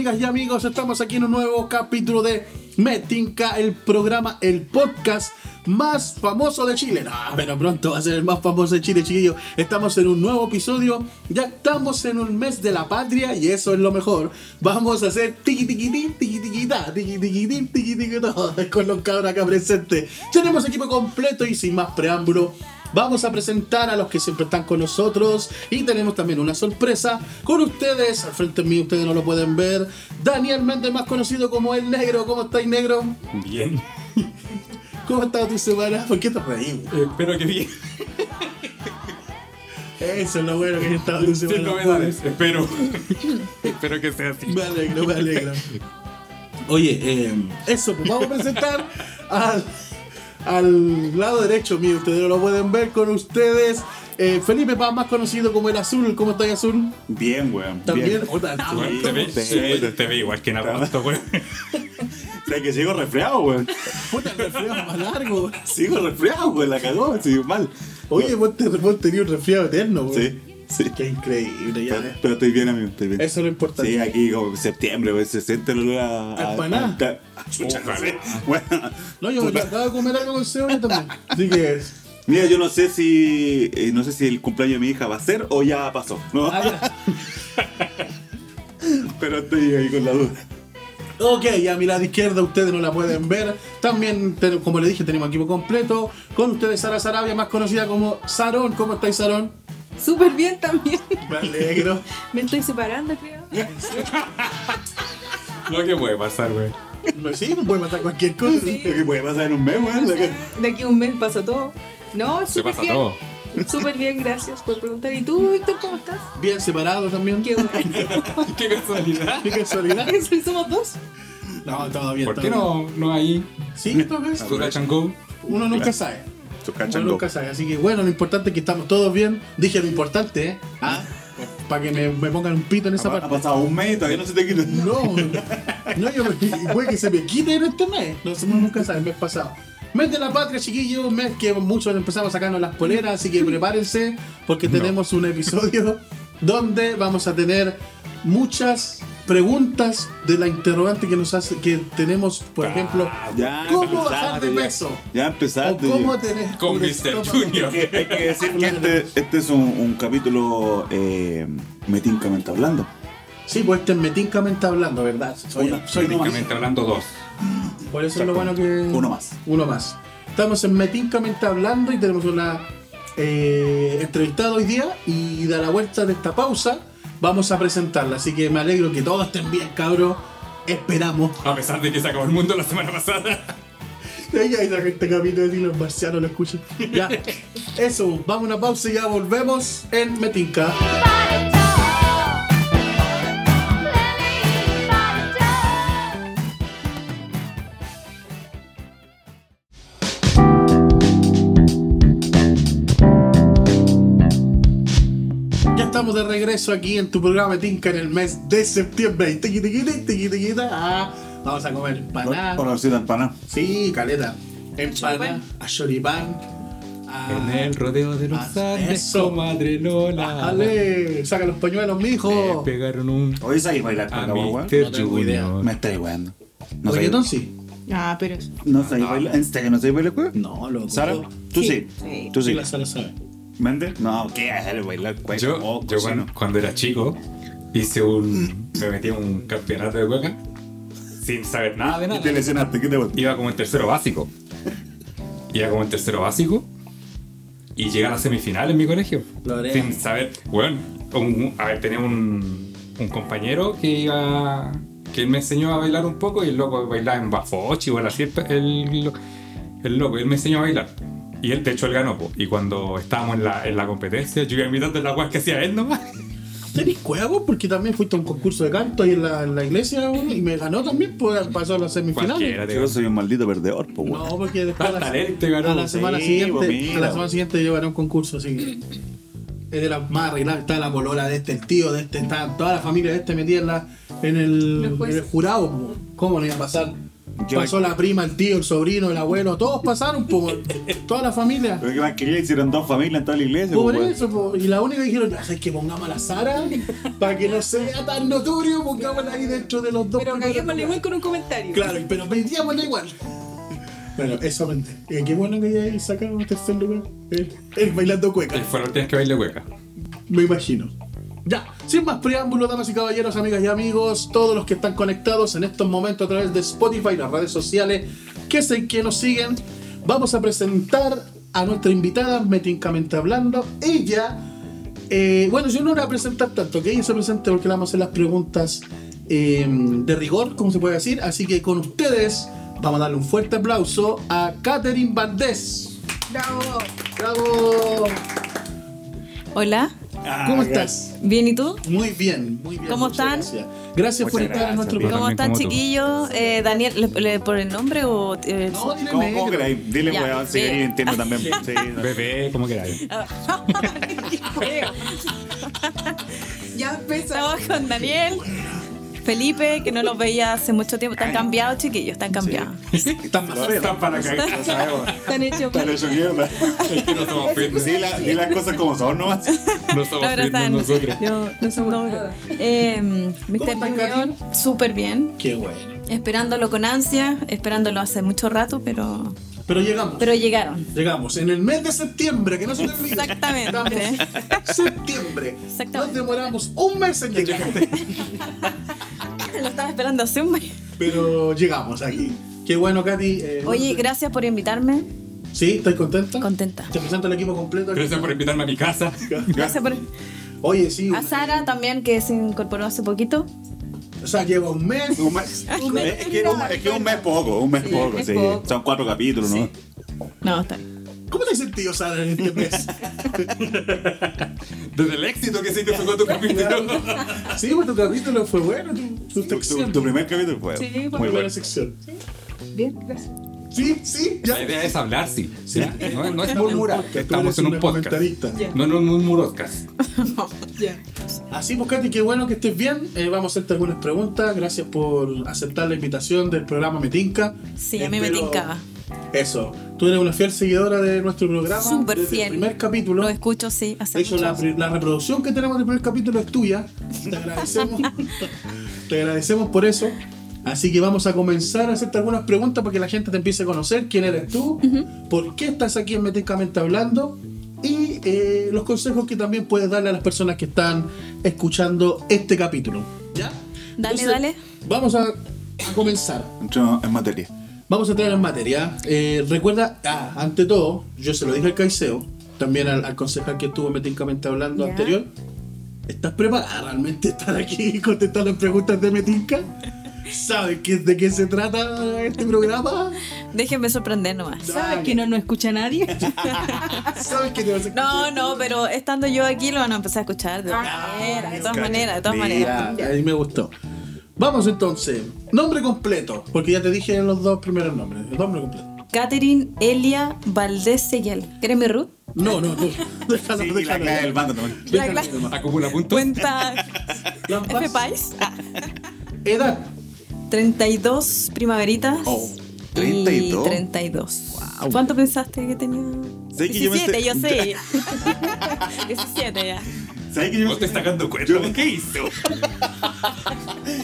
amigas y amigos. Estamos aquí en un nuevo capítulo de Metinca, el programa, el podcast más famoso de Chile. No, pero pronto va a ser el más famoso de Chile, chiquillos. Estamos en un nuevo episodio. Ya estamos en un mes de la patria y eso es lo mejor. Vamos a hacer tiki tiki tiki tiki tiki ta, tiki tiki tiki tiki tiki ta, con los cabros acá presentes. Tenemos equipo completo y sin más preámbulo. Vamos a presentar a los que siempre están con nosotros y tenemos también una sorpresa con ustedes. Al frente mío ustedes no lo pueden ver. Daniel Méndez, más conocido como El Negro. ¿Cómo estáis, Negro? Bien. ¿Cómo ha estado tu semana? ¿Por qué te reí? Eh, espero que bien. Eso es lo bueno que haya estado tu Sin semana. novedades. Espero. espero que sea así. Me alegro, me alegro. Oye, eh, eso, pues vamos a presentar al, al lado derecho mío. Ustedes no lo pueden ver con ustedes. Eh, Felipe Paz, más conocido como el Azul. ¿Cómo estáis, Azul? Bien, weón. También. Bien. Te, ve, Sí. te ve igual que en agosto, güey. O sea, que sigo resfriado, weón. puta, el resfriado más largo. Sigo resfriado, weón. La cagó, sigo mal. Oye, vos, te, vos tenías un resfriado eterno, güey. Sí, sí. Qué increíble, ya. Pero, pero estoy bien, amigo, estoy bien. Eso es lo importante. Sí, aquí como septiembre, weón, se siente el olor a... A chucha. Bueno, No, yo me acabo de comer algo con cebolla también. Así que. mira, yo no sé si... eh, no sé si el cumpleaños de mi hija va a ser o ya pasó, ¿no? ah, ya. Pero estoy ahí con la duda. Ok, a mi lado izquierda ustedes no la pueden ver. También, como le dije, tenemos equipo completo. Con ustedes Sara Sarabia, más conocida como Sarón. ¿Cómo estáis, Sarón? Súper bien también. Me alegro. Me estoy separando, creo. Lo que puede pasar, güey. No, sí, no puede pasar cualquier cosa. ¿Qué puede pasar en un mes, que- De aquí a un mes pasa todo. No, Se súper pasa bien. todo. Súper bien, gracias por preguntar. ¿Y tú, Víctor, cómo estás? Bien separado también. Qué bueno. Qué casualidad. Qué casualidad. Somos dos. No, todo bien. ¿Por todo qué bien. no, no hay Sí, go? Uno nunca sabe. Cachango. nunca sabe. Así que bueno, lo importante es que estamos todos bien. Dije lo importante, ¿eh? Ah, para que me, me pongan un pito en esa Ha, ha parte. pasado un mes y todavía no se te quita. No, no, yo puede que se me quite en este mes. No sé, uno nunca sabe, el mes pasado. Mes de la patria, chiquillos, un mes que muchos empezamos a sacarnos las poleras, así que prepárense porque No. tenemos un episodio donde vamos a tener muchas preguntas de la interrogante que nos hace, que tenemos, por ejemplo, Ya ¿cómo bajar de ya. peso? Ya O empezaste. cómo ya. tener Con Mr. Junior. Hay que, decir que este, este es un, un capítulo eh, metincamente hablando. Sí, pues este es metincamente hablando, ¿verdad? Soy, Una- soy. Técnicamente hablando, dos. Por eso es lo bueno que. Uno más. Uno más. Estamos en Metincamente hablando y tenemos una eh, entrevistada hoy día. Y de la vuelta de esta pausa, vamos a presentarla. Así que me alegro que todos estén bien, cabros. Esperamos. A pesar de que se acabó el mundo la semana pasada. Ella y este capítulo de los marcianos lo escuchan. Ya. Eso, vamos a una pausa y ya volvemos en Metinca. Estamos de regreso aquí en tu programa Metinca en el mes de septiembre. Tiqui. Ah, Vamos a comer empanada. Conocido empanada. Sí, caleta. Empanada, a choripán. a- En el rodeo de los Ah, Andes, eso. comadre Lola. Dale, saca los pañuelos, Le mijo. pegaron un. Hoy sabéis bailar con. Mr. No. Me estáis weando. No Reggaetón sí. Ah, pero no sabéis bailar. ¿En serio no sabéis bailar, weón? No, loco. ¿Sara? ¿Tú sí? ¿Tú Sí, sí? la Sara sabe. ¿Méndez? No, ¿qué? Hacer bailar, weón. Yo, Oh, yo cuando, cuando era chico hice un. me metí en un campeonato de cueca sin saber nada de Y nada. te lesionaste, ¿qué te? Iba como en tercero básico. Iba como en tercero básico y llegué a la semifinal en mi colegio. Sin saber. Bueno, un- a ver, tenía un, un compañero que iba. que él me enseñó a bailar un poco y el loco bailaba en bafochi, bueno, así el, el, el loco, él me enseñó a bailar. Y él, de hecho, él ganó. po. Y cuando estábamos en la, en la competencia, yo iba imitando las guas que hacía él nomás. ¿Tenés cueva vos? Porque también fuiste a un concurso de canto ahí en la, en la iglesia weón, y me ganó también, pues pasó a semifinales. te Yo soy un maldito perdedor, pues, weón. No, porque después a la, Talento ganó, a la semana sí, siguiente, pues, a la semana siguiente yo gané un concurso, así que es de las más arregladas, está la polola de este, el tío de este, está toda la familia de este metida en, la, en, el, en jurado, po. ¿cómo no iba a pasar? ¿Qué Pasó la prima, el tío, el sobrino, el abuelo, todos pasaron, po, toda la familia. Pero que más quería, hicieron dos familias en toda la iglesia. Por pues, eso, po. y la única que dijeron, ya sabes que pongamos a la Sara para que no sea tan notorio, pongámosla ahí dentro de los dos. Pero caguémosle igual con un comentario. Claro, pero vendíamosla igual. Bueno, eso mente. Eh, qué bueno que hayáis sacado un tercer lugar. El, el bailando cueca. Fueron tienes que baile hueca. Me imagino. Ya, sin más preámbulos, damas y caballeros, amigas y amigos, todos los que están conectados en estos momentos a través de Spotify, las redes sociales, que sé que nos siguen, vamos a presentar a nuestra invitada, metincamente hablando. Ella, eh, bueno, yo no la voy a presentar tanto, que ella se presente porque le vamos a hacer las preguntas eh, de rigor, como se puede decir. Así que con ustedes, vamos a darle un fuerte aplauso a Catherine Valdés. Bravo. ¡Bravo! Hola, Ah, ¿Cómo gracias. estás? bien y tú? Muy bien, muy bien. ¿Cómo están? Gracias, gracias por estar en nuestro programa. ¿Cómo están chiquillos? Eh, Daniel, ¿le, le- por el nombre o...? eh, No, dile ¿Cómo, cómo queráis? Dile, Ya, weón, si queréis, entiendo también. Sí, no. Bebé, como queráis. Ya empezó. Estamos con Daniel, Felipe, que no los veía hace mucho tiempo. Están cambiados, chiquillos, están cambiados. Están más feos. Están para cagar. No sabemos. Están hechos Dale, eso quiero. Es que no somos fitness. Sí, la- di las cosas como son nomás. No somos No, fitness están... nosotros. No somos nada. Eh, Mr. ¿Cómo están, Junior, súper bien. Qué bueno. Esperándolo con ansia, esperándolo hace mucho rato, pero, Pero llegamos. pero llegaron. Llegamos en el mes de septiembre, que no se te olvide. Exactamente. Estamos septiembre. Exactamente. Nos demoramos un mes en llegar. Lo estaba esperando hace un mes. Pero llegamos aquí. Qué bueno, Katy. eh, Oye, gracias por invitarme. ¿Sí? ¿Estás contenta? Contenta. Te presento el equipo completo. aquí. Gracias por invitarme a mi casa. Gracias por... Oye, sí. A Sara también, que se incorporó hace poquito. O sea, lleva un mes. Un mes. Es que un, es que un mes poco, un mes poco, sí. poco. Son cuatro capítulos, ¿no? No, está bien. ¿Cómo te has sentido, Sara, en este mes? Desde el éxito que significó tu capítulo. sí, pues tu capítulo fue bueno, tu, tu Tu, sección. tu- tu primer capítulo fue Sí, fue muy bueno. primera sección. Bien, gracias. Sí, sí, ya. La idea es hablar, sí. ¿ya? No, no es murmurar. Estamos en un podcast. comentarista. Ya. No en un murmuroscast. Ya. Así pues, Katy, qué bueno que estés bien. Eh, vamos a hacerte algunas preguntas. Gracias por aceptar la invitación del programa Metinca. Sí, a mí me tincaba. Eso. Tú eres una fiel seguidora de nuestro programa. Súper Desde fiel. El primer capítulo. Lo escucho, sí, hace De hecho, la, la reproducción que tenemos del primer capítulo es tuya. Te agradecemos. te agradecemos por eso. Así que vamos a comenzar a hacerte algunas preguntas para que la gente te empiece a conocer. ¿Quién eres tú? ¿Por qué estás aquí en Meticamente Hablando? Y eh, los consejos que también puedes darle a las personas que están escuchando este capítulo. ¿Ya? Dale, dale. Vamos a, a comenzar. Entro en materia. Vamos a entrar en materia. Eh, recuerda, ah, ante todo, yo se lo dije al Caiseo, también al, al concejal que estuvo metincamente hablando Ya. anterior. ¿Estás preparada realmente estar aquí y contestar las preguntas de Metinca? ¿Sabes qué, de qué se trata este programa? Déjenme sorprender nomás. ¿Sabes que no nos escucha nadie? ¿Sabes que te vas a No, no, pero estando yo aquí lo van a empezar a escuchar de todas maneras, de todas maneras, de todas Mira. maneras. Ya, ahí me gustó. Vamos entonces. Nombre completo, porque ya te dije los dos primeros nombres. El nombre completo. Catherine Elia Valdés Seguel. ¿Quieres mi root? No, no, no. Déjalo, Sí, la déjalo. clave del bando también. La, Déjalo la-. Acumula puntos. cuenta. F Pais. Ah, Edad. 32 primaveritas. Oh, Y 32. 32. ¿Cuánto pensaste que tenía? Sé que yo 17, pensé- yo sé. 17 ya. ¿Sabes que yo ¿Vos te estás dando cuenta de qué hizo?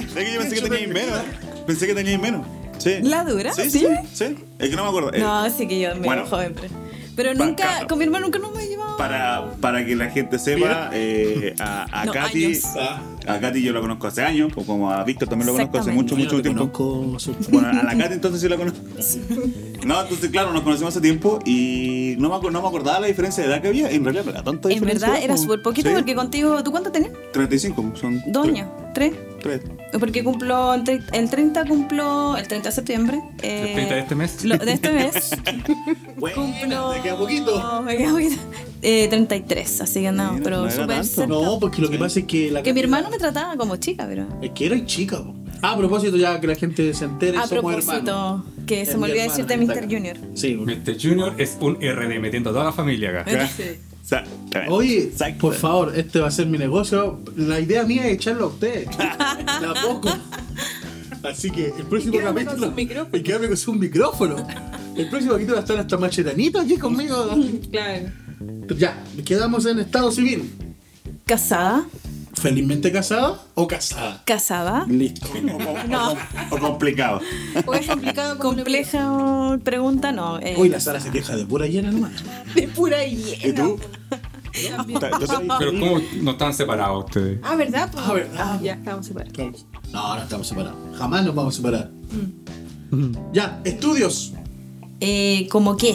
¿Sabes que yo pensé que teníais menos? Pensé que teníais menos. Sí. ¿La dura? Sí, ¿Sí? sí, sí. Es que no me acuerdo. Eh, No, sí que yo me Bueno. joven. Pero, pero Bacano. nunca, con mi hermano nunca nos llevado. Para, para que la gente sepa, eh, a, a No, Katy, a Katy yo la conozco hace años, o como a Víctor también lo conozco hace mucho, mucho tiempo. conozco su- Bueno, a la Katy entonces sí la conozco. No, entonces claro, nos conocimos hace tiempo y no me, no me acordaba la diferencia de edad que había. En realidad no era tanta En diferencia. verdad era po. súper poquito Sí, porque contigo, ¿tú cuánto tenías? 35, son. Dos años, tres. Tres. Porque cumplo, el tre- el 30 cumplo, el 30 de septiembre. eh, ¿El 30 de este mes? lo- de este mes. Bueno, cumplo. te queda poquito. Me queda poquito. Eh, 33, así que andamos, Mira, pero no era súper cerca. No, porque lo que pasa es que la Que mi hermano me trataba como chica, pero. Es que era chica, po. Ah, a propósito, ya que la gente se entere, A somos propósito, hermanos. que se me olvidó decirte Mr. Junior. Sí. Mr. Junior es un RD metiendo a toda la familia acá. Sí. Oye, Exacto. por favor, este va a ser mi negocio. La idea mía es echarlo a usted. De a poco. Así que el próximo capítulo. Y quédame con su micrófono. El próximo capítulo va a estar hasta Macheranito aquí conmigo. Claro. Ya, quedamos en estado civil. Casada, ¿Felizmente casada o casada? casada. Listo. No, O complicado. O es complicado compleja pregunta, no. eh, Hoy la Sara se queja de pura llena nomás. de pura ¿Y hiena. tú? Ta- tú Pero ¿cómo no están separados ustedes? Ah, ¿verdad? Pues, Ah, ¿verdad? ya, estamos separados. No, no estamos separados. Jamás nos vamos a separar. Ya, estudios. eh, ¿Cómo qué?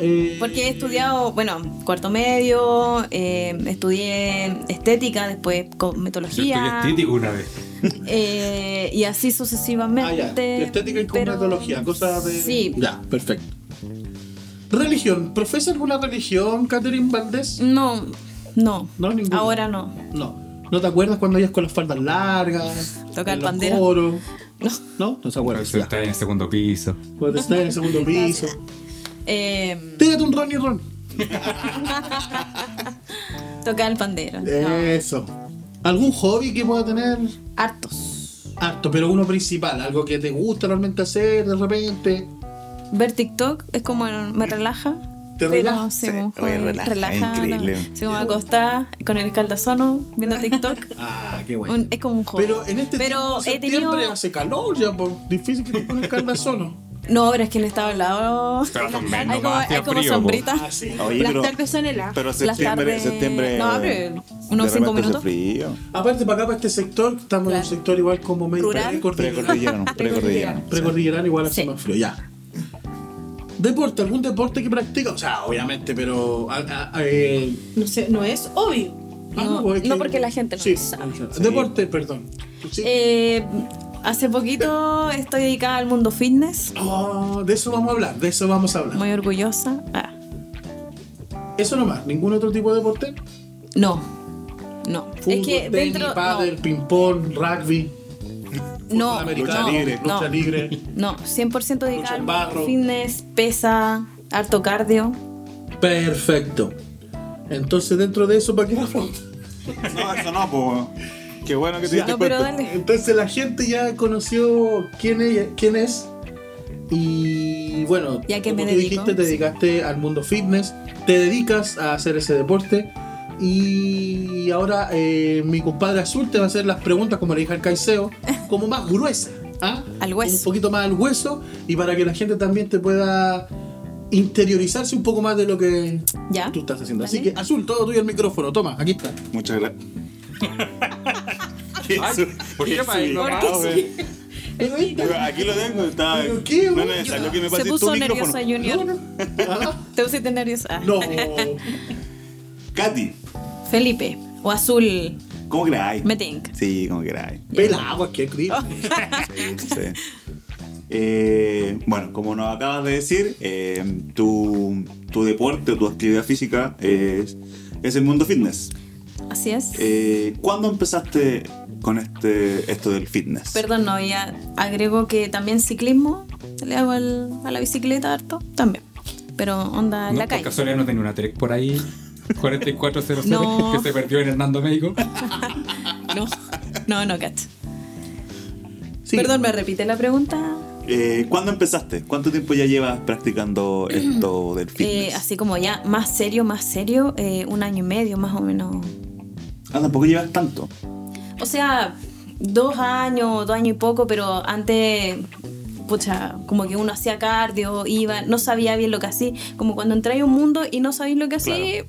Eh, Porque he estudiado, bueno, cuarto medio, eh, estudié estética, después Yo estudié cosmetología. estético una vez. eh, y así Ah, sucesivamente. ya. Estética y pero- cosmetología, cosas de. Sí. Ya, perfecto. Religión. ¿Profesa alguna religión, Catherine Valdés? No, no. No, ninguna. Ahora no. No. ¿No te acuerdas cuando ibas con las faldas largas? Toca en el los pandero. coros? No. ¿No? No se acuerda. Eso está en el segundo piso. Cuando estás en el segundo piso. Eh, Tírate un ron y ron. tocar el pandero. Eso. ¿Algún hobby que pueda tener? Hartos. Harto, pero uno principal. Algo que te gusta realmente hacer de repente. Ver TikTok es como me relaja. ¿Te relaja? sí, oye, relaja, relaja, increíble. no. Sí, como acostada con el caldazono viendo TikTok. Ah, qué bueno. Un- es como un hobby. Pero en este Pero tiempo he tenido. hace calor ya, pues. Difícil que te pongas el caldazono. No, pero es que en estado al lado. Pero son Hay como, hay como frío, po. sombrita. Ah, sí. Oye, Las pero, tardes son heladas. pero Las septiembre, tardes- septiembre. No, pero unos de cinco repente minutos. hace frío. Aparte, para acá, para este sector, estamos en un sector igual como medio Rural. precordillerano. Precordillerano, precordillerano. Igual hace Sí. más frío, ya. Deporte, algún deporte que practica, o sea, obviamente, pero. a- a- a- eh, No sé, no es obvio. ah, No, pues, es no que- porque la gente no sí, sabe. Deporte, perdón. Sí. Eh, hace poquito estoy dedicada al mundo fitness. Oh, de eso vamos a hablar, de eso vamos a hablar. Muy orgullosa. Ah, Eso nomás, ningún otro tipo de deporte. no. No. Fútbol, es que tenis, dentro. pádel, ping-pong, rugby, No. americano, no, libre, no, lucha libre. No, 100% Lucha dedicada al barro. fitness, pesa, harto cardio. Perfecto. Entonces, dentro de eso, ¿para qué la pregunta? No, eso no, pues. Qué bueno que te Ya. diste No, pero cuenta. dale. Entonces la gente ya conoció quién es, quién es y bueno, ¿Y a qué como me tú dedico? dijiste, te dedicaste al mundo fitness, te dedicas a hacer ese deporte y ahora eh, mi compadre Azul te va a hacer las preguntas como le dije al Caiseo, como más gruesas, ¿ah? Al hueso. un poquito más al hueso y para que la gente también te pueda interiorizarse un poco más de lo que ¿Ya? tú estás haciendo. Así que Azul, todo tuyo el micrófono, toma, aquí está. Muchas gracias. ¿Qué Ay, ¿por qué me subicado, güey? güey? Aquí lo tengo, está. ¿Pero qué, No es necesario que me Se pases tu puso micrófono. nerviosa Junior. No, no. Te pusiste nerviosa. No. Katy, Felipe. O azul. ¿cómo queráis? Metink. Sí, como queráis. Pela agua, qué crío. Sí, sí. Eh, bueno, como nos acabas de decir, eh, tu, tu deporte o tu actividad física es, es el mundo fitness. Así es. Eh, ¿Cuándo empezaste con este esto del fitness? Perdón, no, ya agrego que también ciclismo. Le hago al- a la bicicleta harto. También. Pero onda en No, la calle. casualidad no tenía una Trek por ahí. 4400 No. que se perdió en Hernando México. No, no, no, cacho. Sí. Perdón, ¿me repite la pregunta? Eh, ¿Cuándo empezaste? ¿Cuánto tiempo ya llevas practicando esto del fitness? Eh, así como ya más serio, más serio, eh, un año y medio más o menos. Ah, tampoco llevas tanto. O sea, dos años, dos años y poco, pero antes, pucha, como que uno hacía cardio, iba, no sabía bien lo que hacía, como cuando entré a un mundo y no sabéis lo que hacía,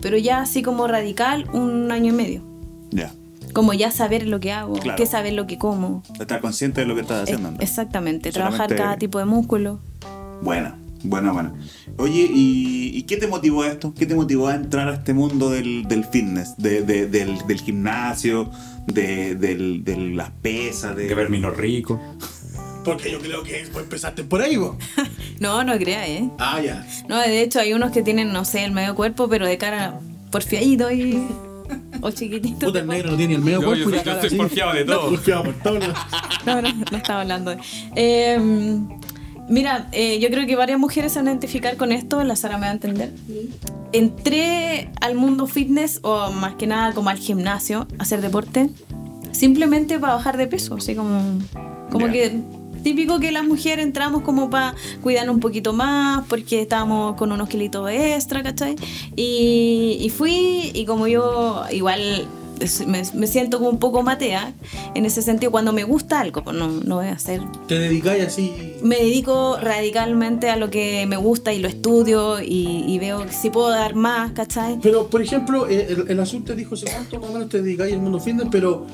pero ya así como radical, un año y medio. Ya. Como ya saber lo que hago, Claro. que saber lo que como. Estar consciente de lo que estás haciendo. ¿no? exactamente, trabajar cada tipo de músculo. Buena, buena, buena. Oye, ¿y, y qué te motivó a esto? ¿Qué te motivó a entrar a este mundo del, del fitness, de- de- del, del gimnasio, de, del- de las pesas? De... De ver Mino Rico. Porque yo creo que pues, empezaste por ahí, vos. No, no crea, ¿eh? Ah, ya. No, de hecho hay unos que tienen, no sé, el medio cuerpo, pero de cara porfiadito y... o chiquitito. Puta, el negro no tiene el medio Yo- cuerpo yo y la soy- yo cara soy así. porfiado de todo. Porfiado por todo. No, no, no estaba hablando. de- Eh, mira, eh, yo creo que varias mujeres se van a identificar con esto, la Sara me va a entender. Entré al mundo fitness, o más que nada como al gimnasio, a hacer deporte, simplemente para bajar de peso, así como Como que típico que las mujeres entramos como para cuidarnos un poquito más, porque estábamos con unos kilitos extra, ¿cachai? Y, y fui, y como yo igual es- me, me siento como un poco matea, en ese sentido, cuando me gusta algo, pues no, no voy a hacer Te dedicáis así. me dedico radicalmente a lo que me gusta y lo estudio y, y veo si puedo dar más, ¿cachai? Pero, por ejemplo, el, el azul te dijo, ¿hace cuánto más o menos te dedicáis al mundo fitness? Pero,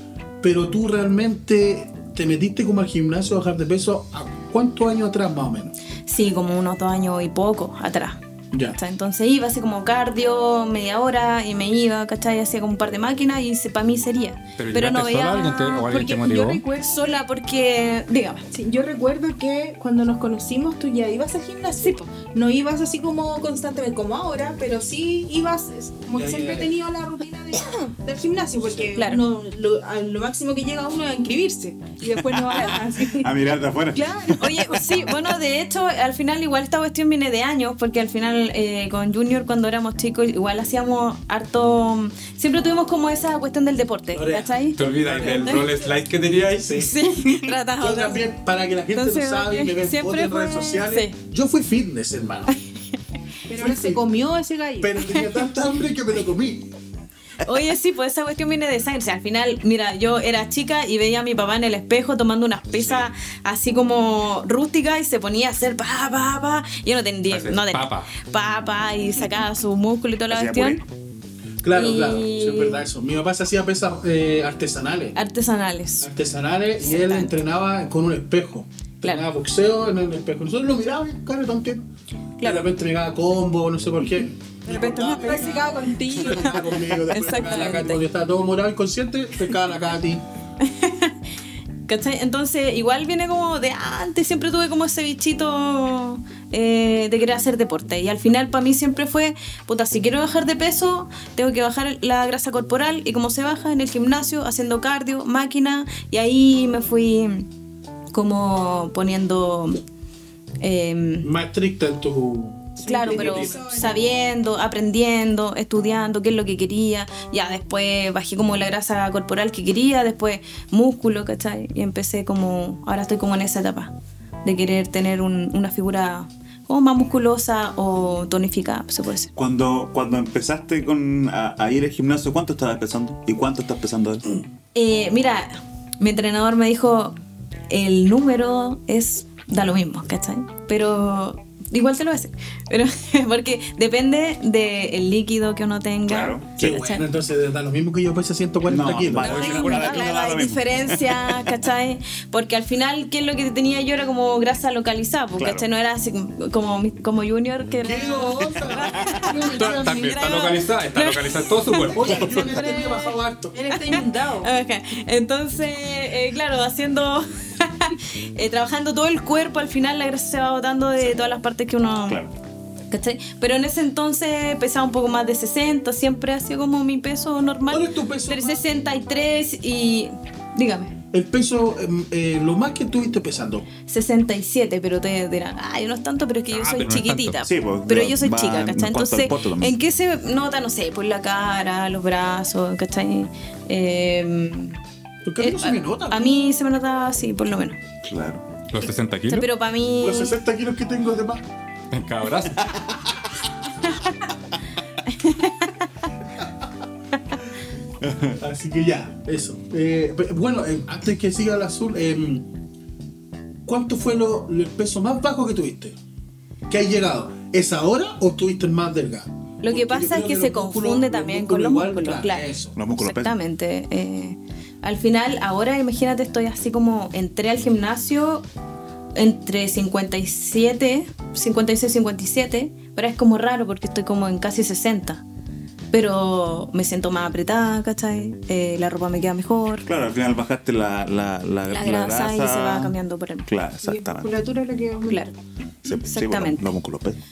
pero tú realmente te metiste como al gimnasio a bajar de peso, ¿a cuántos años atrás más o menos? Sí, como unos dos años y poco atrás. Ya. ¿cachai? Entonces iba así como cardio, media hora y me iba, ¿cachai? Hacía como un par de máquinas y para mí sería. Pero Pero, no veía... sola, ¿Alguien te- o alguien Porque te yo motivó? recuerdo, Sola porque, dígame. sí, yo recuerdo que cuando nos conocimos tú ya ibas al gimnasio. No ibas así como constantemente como ahora, pero sí ibas, como que Ya, siempre ya. he tenido la rutina de- del gimnasio, porque Claro. uno- lo, a lo máximo que llega uno es a inscribirse y después no va así. A mirar de afuera. Claro. Oye, sí, bueno, de hecho, al final igual esta cuestión viene de años, porque al final eh, con Junior cuando éramos chicos igual hacíamos harto... Siempre tuvimos como esa cuestión del deporte. ¿cachai? ¿Te olvidas del rol slide que teníais? Sí, tratamos Yo de- también, para que la gente Entonces, lo sabe y me ve siempre en redes fue- sociales, sí. yo fui fitness, hermano. Pero ahora se comió ese gallo. Pero tenía tanta hambre que me lo comí. Oye, sí, pues esa cuestión viene de sangre. O sea, al final, mira, yo era chica y veía a mi papá en el espejo tomando unas pesas así como rústicas y se ponía a hacer pa, pa, pa. Yo no tenía, Hacer no tenía. papa. Pa, pa, y sacaba su músculo y toda la Hacía cuestión. Claro, Y- claro, sí, es verdad eso. Mi papá se hacía pesas eh, artesanales. Artesanales. Artesanales y él entrenaba con un espejo. Claro. Entrenaba boxeo en el espejo. Nosotros lo mirábamos, cara, tonto. Claro. De repente me pegaba combo, no sé por qué. De repente una quedaba contigo. Conmigo, Exactamente. cuando estaba todo morado inconsciente, pescaba la cara a ti. ¿Cachai? Entonces, igual viene como de antes, siempre tuve como ese bichito eh, de querer hacer deporte. Y al final, para mí siempre fue, puta, si quiero bajar de peso, tengo que bajar la grasa corporal. Y como se baja en el gimnasio, haciendo cardio, máquina. Y ahí me fui como poniendo. em, Más estricta en tu. Claro, pero sabiendo, aprendiendo, estudiando qué es lo que quería. Ya después bajé como la grasa corporal que quería, después músculo, ¿cachai? Y empecé como, ahora estoy como en esa etapa de querer tener un- una figura como más musculosa o tonificada, se puede decir. Cuando, cuando empezaste con, a, a ir al gimnasio, ¿cuánto estabas pesando? ¿Y cuánto estás pesando ahora? Eh, mira, mi entrenador me dijo, el número es, da lo mismo, ¿cachai? Pero igual te lo decir. Pero, porque depende del líquido que uno tenga. Claro. Entonces da lo mismo que yo pese 140 No, kilos. vale. No no hay lo mismo. diferencia, ¿cachai? Porque al final, ¿qué es lo que tenía yo? Era como grasa localizada, porque Claro. ¿cachai? No era así como, como Junior, que ¿Qué era- onda? También está localizada, está localizada en todo su cuerpo. Oye, este bajado harto. Él está inundado. Ok, Entonces, eh, claro, haciendo, eh, trabajando todo el cuerpo, al final la grasa se va botando de todas las partes que uno... Claro. ¿cachai? Pero en ese entonces pesaba un poco más de 60, siempre ha sido como mi peso normal. ¿Cuál es tu peso Entre más? 63 y... Dígame. El peso, em, eh, lo más que estuviste pesando. 67, pero te dirán, ay, no es tanto, pero es que yo Ah, soy no es chiquitita. Sí, pues, pero yo soy chica, ¿cachai? Entonces. ¿en qué se nota? No sé, por la cara, los brazos, ¿cachai? Eh, Porque a mí no eh, se me nota. a mí se me nota así, por lo menos. Claro. Los 60 O sea, kilos pero para mí. Los 60 kilos que tengo de más. en cada brazo. Así que ya, eso. Eh, bueno, eh, antes que siga el azul, eh, ¿cuánto fue lo, el peso más bajo que tuviste? ¿Que has llegado? ¿Es ahora o tuviste más delgado? Lo que Porque pasa es que los se músculos- confunde también con los músculos, claro. Eso. Los músculos. Exactamente. Al final, ahora imagínate, estoy así como entré al gimnasio entre 57, 56, 57, pero es como raro porque estoy como en casi 60. Pero me siento más apretada, ¿cachai? Eh, la ropa me queda mejor. Claro, al final bajaste la, la, la, La grasa y se va cambiando por el... Claro, Y exactamente. musculatura es la que Claro. Sí, sí, Exactamente. los, los músculos pesan.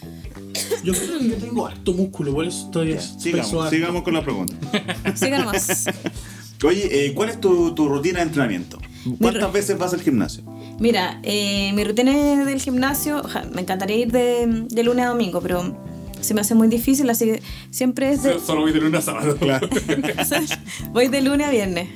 Yo creo que tengo harto músculo, por eso estoy sigamos, sigamos con la pregunta. Siga nomás. Oye, eh, ¿cuál es tu, tu rutina de entrenamiento? ¿Cuántas veces vas al gimnasio? Mira, eh, mi rutina del gimnasio, oja, me encantaría ir de, de lunes a domingo, pero se me hace muy difícil, así que siempre es de... Solo voy de lunes a sábado. Claro. voy de lunes a viernes.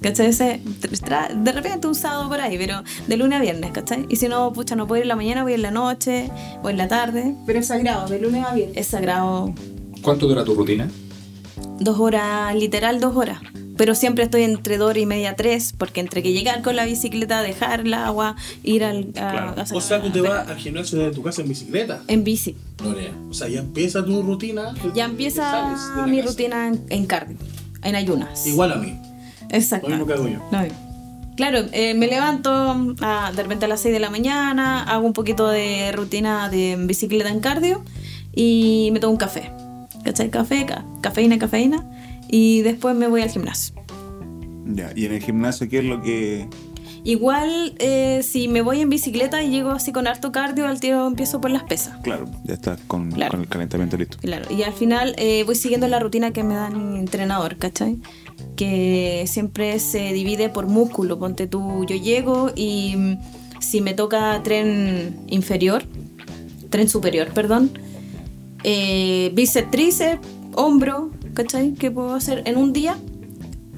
¿Cachai? Ese, tra- de repente un sábado por ahí, pero de lunes a viernes, ¿cachai? Y si no, pucha, no puedo ir en la mañana, voy en la noche o en la tarde. Pero es sagrado, de lunes a viernes. Es sagrado ¿Cuánto dura tu rutina? dos horas, literal dos horas. Pero siempre estoy entre dos y media, tres, porque entre que llegar con la bicicleta, dejar el agua, ir al, a, Claro. a- O sea, tú te vas al gimnasio desde tu casa en bicicleta. en bici. Lorea. O sea, ya empieza tu rutina. Ya empieza mi casa. rutina en, en cardio, en ayunas. Igual a mí. Exacto. Lo mismo que hago yo. Mismo. Claro, eh, me levanto ah, de repente a las 6 de la mañana, hago un poquito de rutina de bicicleta en cardio y me tomo un café. ¿Cachai? Café, ca- cafeína, cafeína. Y después me voy al gimnasio. Ya, y en el gimnasio, ¿qué es lo que...? Igual, eh, si me voy en bicicleta y llego así con harto cardio, al tiro empiezo por las pesas. Claro, ya estás con, Claro. con el calentamiento listo. Claro, y al final eh, voy siguiendo la rutina que me da mi entrenador, ¿cachai? Que siempre se divide por músculo. Ponte tú, yo llego y mm, si me toca tren inferior, tren superior, perdón, eh, bíceps, tríceps, hombro, ¿cachai? Que puedo hacer en un día.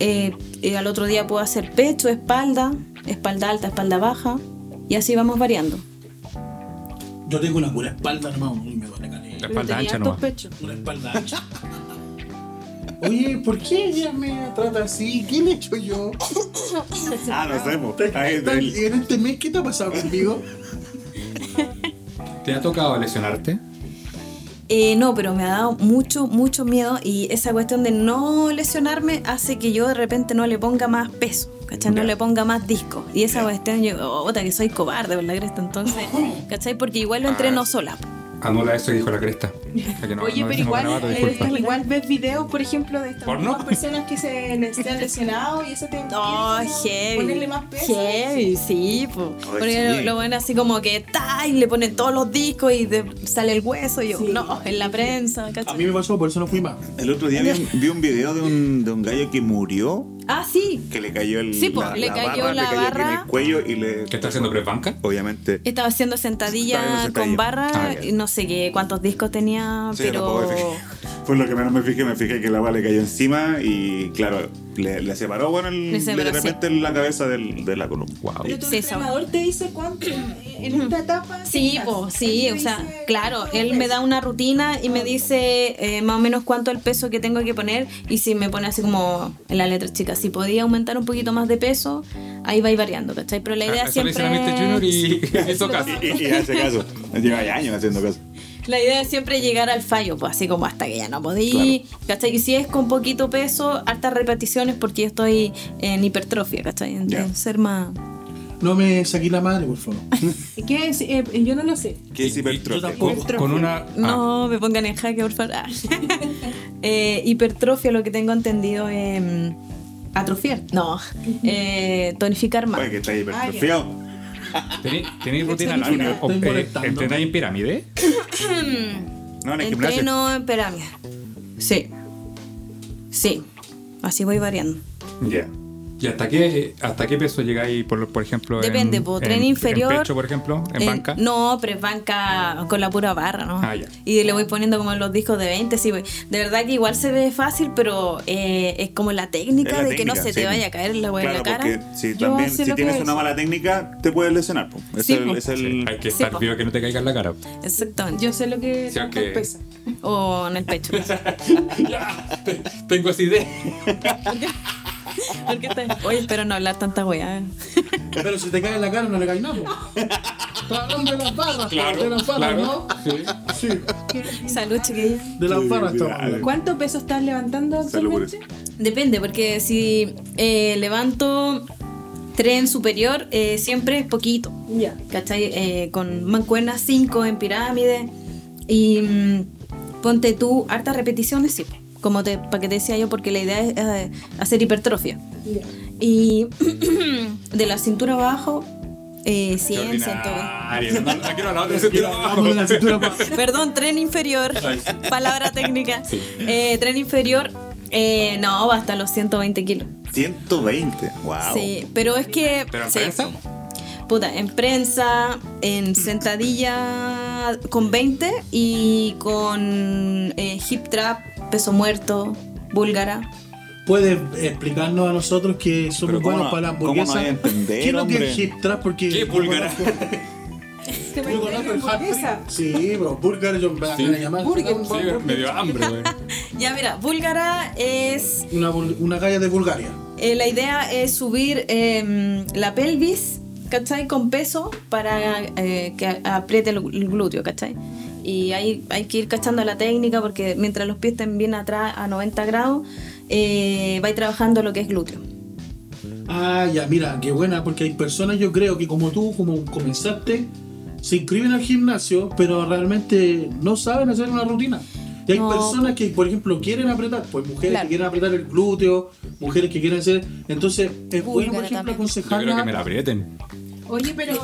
Eh, y al otro día puedo hacer pecho, espalda, espalda alta, espalda baja, y así vamos variando. Yo tengo una pura espalda nomás y me duele caleta. La espalda ancha nomás. pechos. Una espalda ancha. Oye, ¿por qué ella me trata así? ¿Qué le he hecho yo? Ah, no Ahí, tan- ahí. En este mes, ¿qué te ha pasado conmigo? ¿Te ha tocado lesionarte? Eh, no, pero me ha dado mucho, mucho miedo y esa cuestión de no lesionarme hace que yo de repente no le ponga más peso, ¿cachai? No le ponga más disco. Y esa cuestión, yo, oh, que soy cobarde la cresta, entonces, ¿cachai? Porque igual lo entreno sola. Anula eso y dijo la cresta. Que no- Oye, no pero igual, eh, igual ves videos, por ejemplo, de estas personas que se, se han lesionado y eso te impide Oh, heavy. ponerle más peso. Heavy, sí, po. Porque sí. lo ven así como que ta, y le ponen todos los discos y de- sale el hueso. Y yo, Sí. no, en la prensa, A mí me pasó, por eso no fui más. El otro día vi un, vi un video de un, de un gallo que murió, Ah, sí. que le cayó el, Sí, po, le cayó la le cayó aquí en barra. el cuello y le... ¿Qué está haciendo prebanca? Obviamente... Estaba haciendo sentadilla Estaba haciendo con sentadilla. barra, Ah, no sé qué, cuántos discos tenía, Sí, pero... Fue lo que menos me fijé, me fijé que la bala le cayó encima y claro, le, le separó bueno el, Le separó, literalmente la cabeza del, de la columna. Wow. Pero tu Sí, eso. entrenador te dice cuánto en esta etapa. Sí, po, sí, o sea, claro, él me da una rutina y me dice eh, más o menos cuánto el peso que tengo que poner y si me pone así como en la letra chica, si podía aumentar un poquito más de peso, ahí va a ir variando, ¿cachai? Pero la idea Ah. Junior y. Y, y hace caso, lleva años haciendo caso. La idea es siempre llegar al fallo, pues así como hasta que ya no podí, ¿cachai? Y si es con poquito peso, hartas repeticiones porque yo estoy en hipertrofia, ¿cachai? En, ser más... No me saqué la madre, por favor. ¿Qué es? Eh, yo no lo sé. ¿Qué es Yo hipertrofia? tampoco. Con, con una. ah, No me pongan en jaque, por favor. Ah. Eh, hipertrofia, lo que tengo entendido es mm, atrofiar. No, eh, tonificar más. Oye, que está hipertrofiado. ¿Tenéis tenéis rutina larga? ¿O, eh. ¿Entrenáis en pirámide? No, en el gimnasio. Entreno en pirámide. Sí. Sí. Así voy variando. Ya. ¿Y hasta qué, hasta qué peso llegáis, por, por ejemplo? Depende, en, po, en- tren inferior. En pecho, por ejemplo, en banca. No, pero es banca con la pura barra, ¿no? Ah, ya. Y le voy poniendo como los discos de 20, sí, güey. De verdad que igual se ve fácil, pero eh, es como la técnica la de que no se te sí. vaya a caer la wea Claro, en la cara. porque si, también, si tienes es. una mala técnica, te puedes lesionar. po. Es Sí, el, po. es el- Sí, hay que Sí, estar po. vivo que no te caiga en la cara. Exactamente. Yo sé lo que Sí, aunque- pesa. O en el pecho. Tengo esa idea. ¿Por qué está- Oye, espero no hablar tanta weá. Pero si te cae en la cara, no le cae nada. hablando de las barras, Claro, de las barras, claro. ¿no? Sí. Sí, Salud, chiquilla. de las Sí, barras estamos hablando. ¿Cuánto peso estás levantando actualmente? Depende, porque si eh, levanto tren superior, eh, siempre es poquito. Ya. ¿Cachai? Eh, con mancuernas 5 en pirámide. Y mm, ponte tú hartas repeticiones, sí. Como te, para que te decía yo, porque la idea es eh, hacer hipertrofia. Y de la cintura abajo, eh, Qué 100, 120. ordinario. No, no quiero hablar de cintura pa- Perdón, tren inferior. Palabra técnica. Eh, tren inferior, eh, no, va hasta los 120 kilos. 120. Wow. Sí, pero es que. ¿Pero sí. Puta, en prensa, en sentadilla con 20 y con eh, hip trap, peso muerto, búlgara. puedes explicarnos a nosotros que somos Pero ¿cómo buenos no- para la no hamburguesa? a entender, ¿Qué es lo que es hip trap? Porque ¿Qué búlgara? Sí, pero burger yo me Sí. llamar. Burger. Sí, me dio hambre, güey. Ya, mira, búlgara es. Una, bul- una calle de Bulgaria. eh, la idea es subir em, la pelvis, ¿cachai? Con peso para eh, que apriete el, el glúteo, ¿cachai? Y ahí hay que ir cachando la técnica porque mientras los pies estén bien atrás a 90 grados, eh, vais trabajando lo que es glúteo. Ah, ya, mira, qué buena, porque hay personas, yo creo que como tú, como comenzaste, se inscriben al gimnasio, pero realmente no saben hacer una rutina. Y hay No. personas que, por ejemplo, quieren apretar, pues mujeres Claro. que quieren apretar el glúteo, mujeres que quieren hacer. Entonces, es bueno, por ejemplo, también. Yo creo que me la aprieten. Oye, pero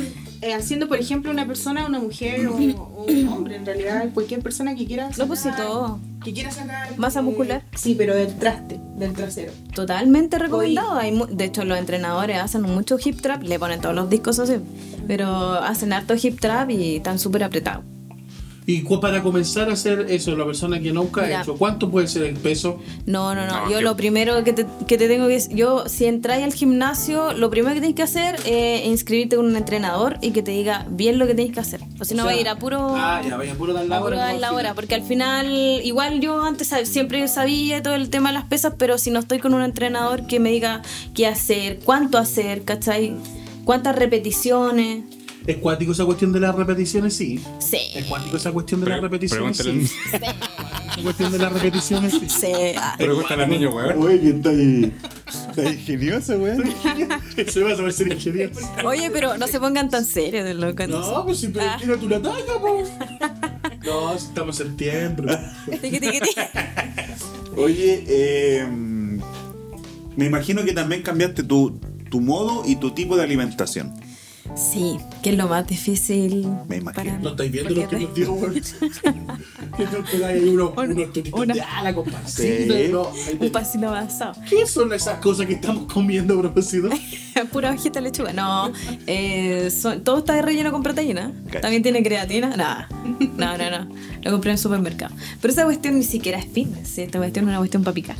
eh, haciendo, por ejemplo, una persona, una mujer o, o un hombre, en realidad, cualquier persona que quiera No, pues sí, todo. que quiera sacar Masa eh, muscular. Sí, pero del traste, del trasero. Totalmente recomendado. Hay de hecho, los entrenadores hacen mucho hip trap, le ponen todos los discos así, pero hacen harto hip trap y están súper apretados. Y cu- para comenzar a hacer eso, la persona que nunca ha Mira. hecho, ¿cuánto puede ser el peso? No, no, no. No, yo que- lo primero que te, que te tengo que decir, yo si entráis al gimnasio, lo primero que tienes que hacer es inscribirte con un entrenador y que te diga bien lo que tienes que hacer. O si no, O va a ir a puro... Ah, ya, vaya a puro dar la a puro hora. dar la al hora, porque al final, igual yo antes siempre sabía todo el tema de las pesas, pero si no estoy con un entrenador que me diga qué hacer, cuánto hacer, ¿cachai? ¿Cuántas repeticiones? ¿Es cuático esa cuestión de las repeticiones? Sí. Sí. ¿Es cuático esa cuestión de las repeticiones? pregúntale- Sí. ¿La cuestión de las repeticiones? Sí. Sí. ah, Pregúntale al niño, güey. Uy, que está ahí. Está ingenioso, güey. Se va a saber ser ingeniero. Oye, pero no se pongan tan serios de loco. No, pues si pero Ah. tira tú la talla, pues. No, si estamos en septiembre. Oye, eh, me imagino que también cambiaste tu, tu modo y tu tipo de alimentación. Sí, que es lo más difícil. Me imagino. para mí. No estáis viendo lo que nos digo, weón. Que no te da ahí unos, unos una- de con pancita, Sí. no, Un pasito avanzado. ¿Qué son esas cosas que estamos comiendo, propósito? Pura hojita de lechuga. No, eh, son- todo está relleno con proteína. Cacho. También tiene creatina. Nada. No, no, no. Lo compré en el supermercado. Pero esa cuestión ni siquiera es fitness. ¿sí? Esta cuestión es una cuestión para picar.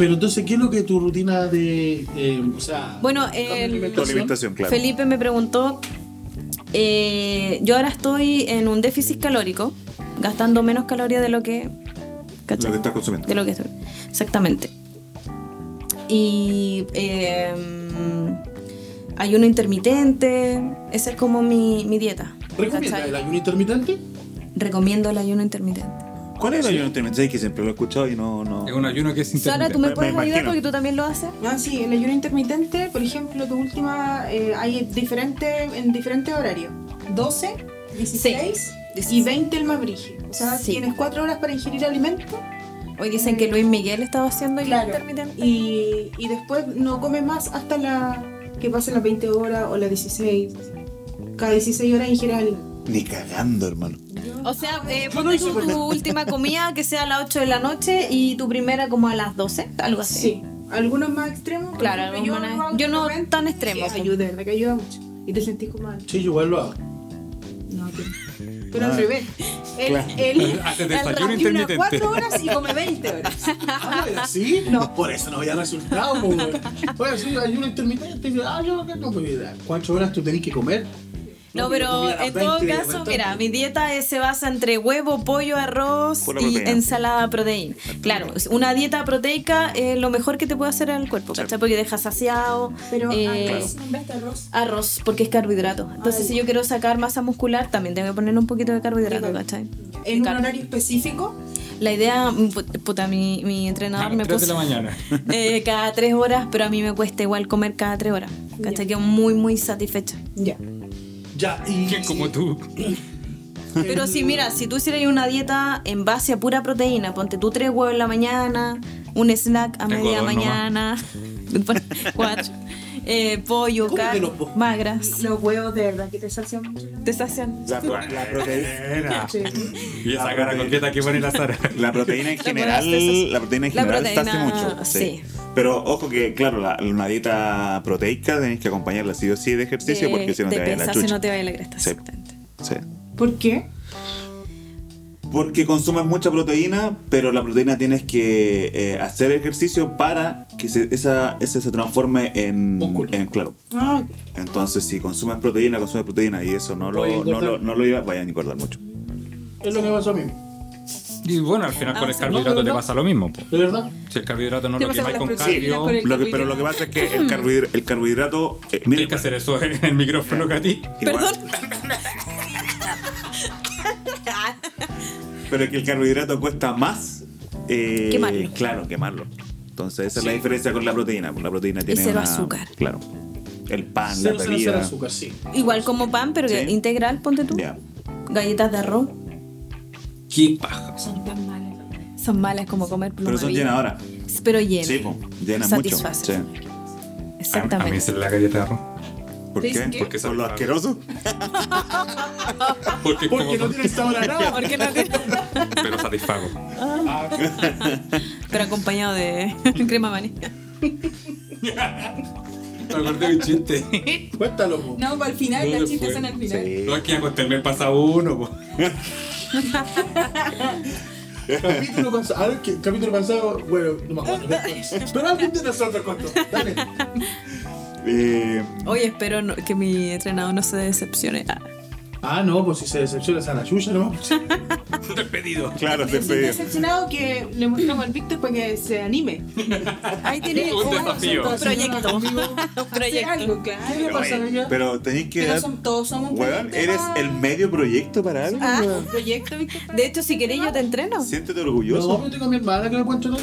Pero entonces, ¿qué es lo que tu rutina de. eh, o sea. Bueno, el- Tu alimentación, claro. Felipe me preguntó. eh, yo ahora estoy en un déficit calórico, gastando menos calorías de lo que. ¿cachai? Lo que estás consumiendo. De lo que estoy. Exactamente. Y eh, ayuno intermitente. Esa es como mi, mi dieta. ¿Recomienda ¿cachai? el ayuno intermitente? Recomiendo el ayuno intermitente. ¿Cuál es el ayuno intermitente? Que siempre lo he escuchado y no. no... Es un ayuno que es Sara, intermitente. ¿tú me puedes me ayudar porque tú también lo haces? Ah, sí, el ayuno intermitente, por ejemplo, tu última, eh, hay diferentes, en diferentes horarios. 12, 16 y 20 el más brígido. O sea, Sí. tienes 4 horas para ingerir alimento Hoy dicen que Luis Miguel estaba haciendo ayuno Claro. intermitente. y, y después no comes más hasta la que pasen las 20 horas o las 16. Cada 16 horas ingieres alimento. Ni cagando, hermano. O sea, eh, Yo no ponte tu comer. última comida que sea a las 8 de la noche y tu primera como a las 12, algo así. Sí. Algunos más extremos. Claro, algunos lo más- hago yo no tan extremo, sí, pues. ayuda, de verdad que ayuda mucho. Y te sentís como mal. Sí, yo igual lo hago. No, pero, pero al Ah. revés. Él, Claro. él, Haces él desayuno intermitente. 4 horas y come 20 horas. Ah, ¿es ¿así? No. Por eso no había resultado, po, weón. Oye, sí, ayuno intermitente. y yo, Ah, yo no, pues, ¿cuántas horas tú tenés que comer? No, pero en todo 20, caso, mira, mi dieta es- se basa entre huevo, pollo, arroz Pura y proteína. ensalada proteína. Claro, una dieta proteica es lo mejor que te puede hacer al cuerpo, ¿cachai? Porque deja saciado. Pero eh, arroz, en vez de arroz. Arroz, porque es carbohidrato. Entonces, Ay. si yo quiero sacar masa muscular, también tengo que ponerle un poquito de carbohidrato, Sí, ¿cachai? En un horario específico. La idea, mm, put- puta, mi, mi entrenador me 3 de puso la mañana. eh, cada tres horas, pero a mí me cuesta igual comer cada tres horas. ¿Cachai? Quedo muy, muy satisfecha. Ya. Ya, y. ¿Quién como tú? Pero si mira, si tú hicieras una dieta en base a pura proteína, ponte tú tres huevos en la mañana, un snack a media mañana, cuatro, eh, pollo, ¿Cómo que carne, los po- magras, Los huevos de verdad que te sacian mucho. te sacian. La, pro- la proteína. Sí. Y esa cara coqueta que pone la Sara. La proteína en La general, proteína- la proteína en la general te hace proteína, mucho. sí. Pero ojo que, claro, la- una dieta proteica tenés que acompañarla sí o sí de ejercicio de- porque si no te vaya la pesa, chucha. si no te vaya la cresta, Sí. exactamente. Sí. ¿Por qué? Porque consumes mucha proteína, pero la proteína tienes que eh, hacer ejercicio para que se- esa, ese se transforme en, Músculo. en claro. Ah, Entonces, si consumes proteína, consumes proteína y eso no lo, Voy no lo, no lo lleva, vayan a engordar mucho. Es lo que pasó a mí. Y bueno, al final con el Ah, carbohidrato no, te pasa lo mismo. ¿De verdad? Si el carbohidrato no Te lo quemáis con con las proteínas, cardio, con el- Lo que, pero lo que pasa es que el carbohidrato, el carbohidrato eh, mira, tienes que hacer eso en el micrófono, Katy. Perdón. Pero es que el carbohidrato cuesta más. eh, Quemarlo. Claro, quemarlo. Entonces, esa es la diferencia con la proteína. Pues la proteína tiene. cero una- azúcar. Claro. El pan, Cero, la cero, cero bebida. azúcar, sí. Igual como pan, pero que Sí. integral, ponte tú. Galletas de arroz. Qué paja. Son tan malas. Son malas como comer Pero son pluma llenadoras. vida. Pero llenas. Sí, po, llenan mucho. Satisface. Sí. A, a mí Exactamente. esa es la galleta de arroz. ¿Por ¿Te qué? qué? Porque son los asquerosos. Porque, Porque no tiene sabor a nada. ¿Por qué no? pero satisfago. Pero acompañado de crema maní. Me acordé de un chiste. Cuéntalo, po. No, para el final, ¿Dónde las chistes son al final. Sí. No es que ya conté el mes pasado uno, po. Capítulo pasado. A ver, ¿qué- capítulo pasado. Bueno, no me acuerdo. Pero alguien de nosotros contó. Dale. Eh, Hoy espero no- que mi entrenador no se decepcione. Ah. Ah, no, pues si se decepciona a la chucha nomás. Despedido. claro, Me te siento pedí. decepcionado que le mostramos al Víctor para que se anime. Ahí tiene Un un desafío. proyecto. Un proyecto. algo, ¿Qué claro. Pero tenéis que Pero dar. son- todos somos un Weón, proyecto eres para- el medio proyecto para algo. Ah. un proyecto, Víctor. De hecho, si queréis, yo te entreno. Siéntete No, orgulloso. yo tengo a mi hermana que me puede entrenar.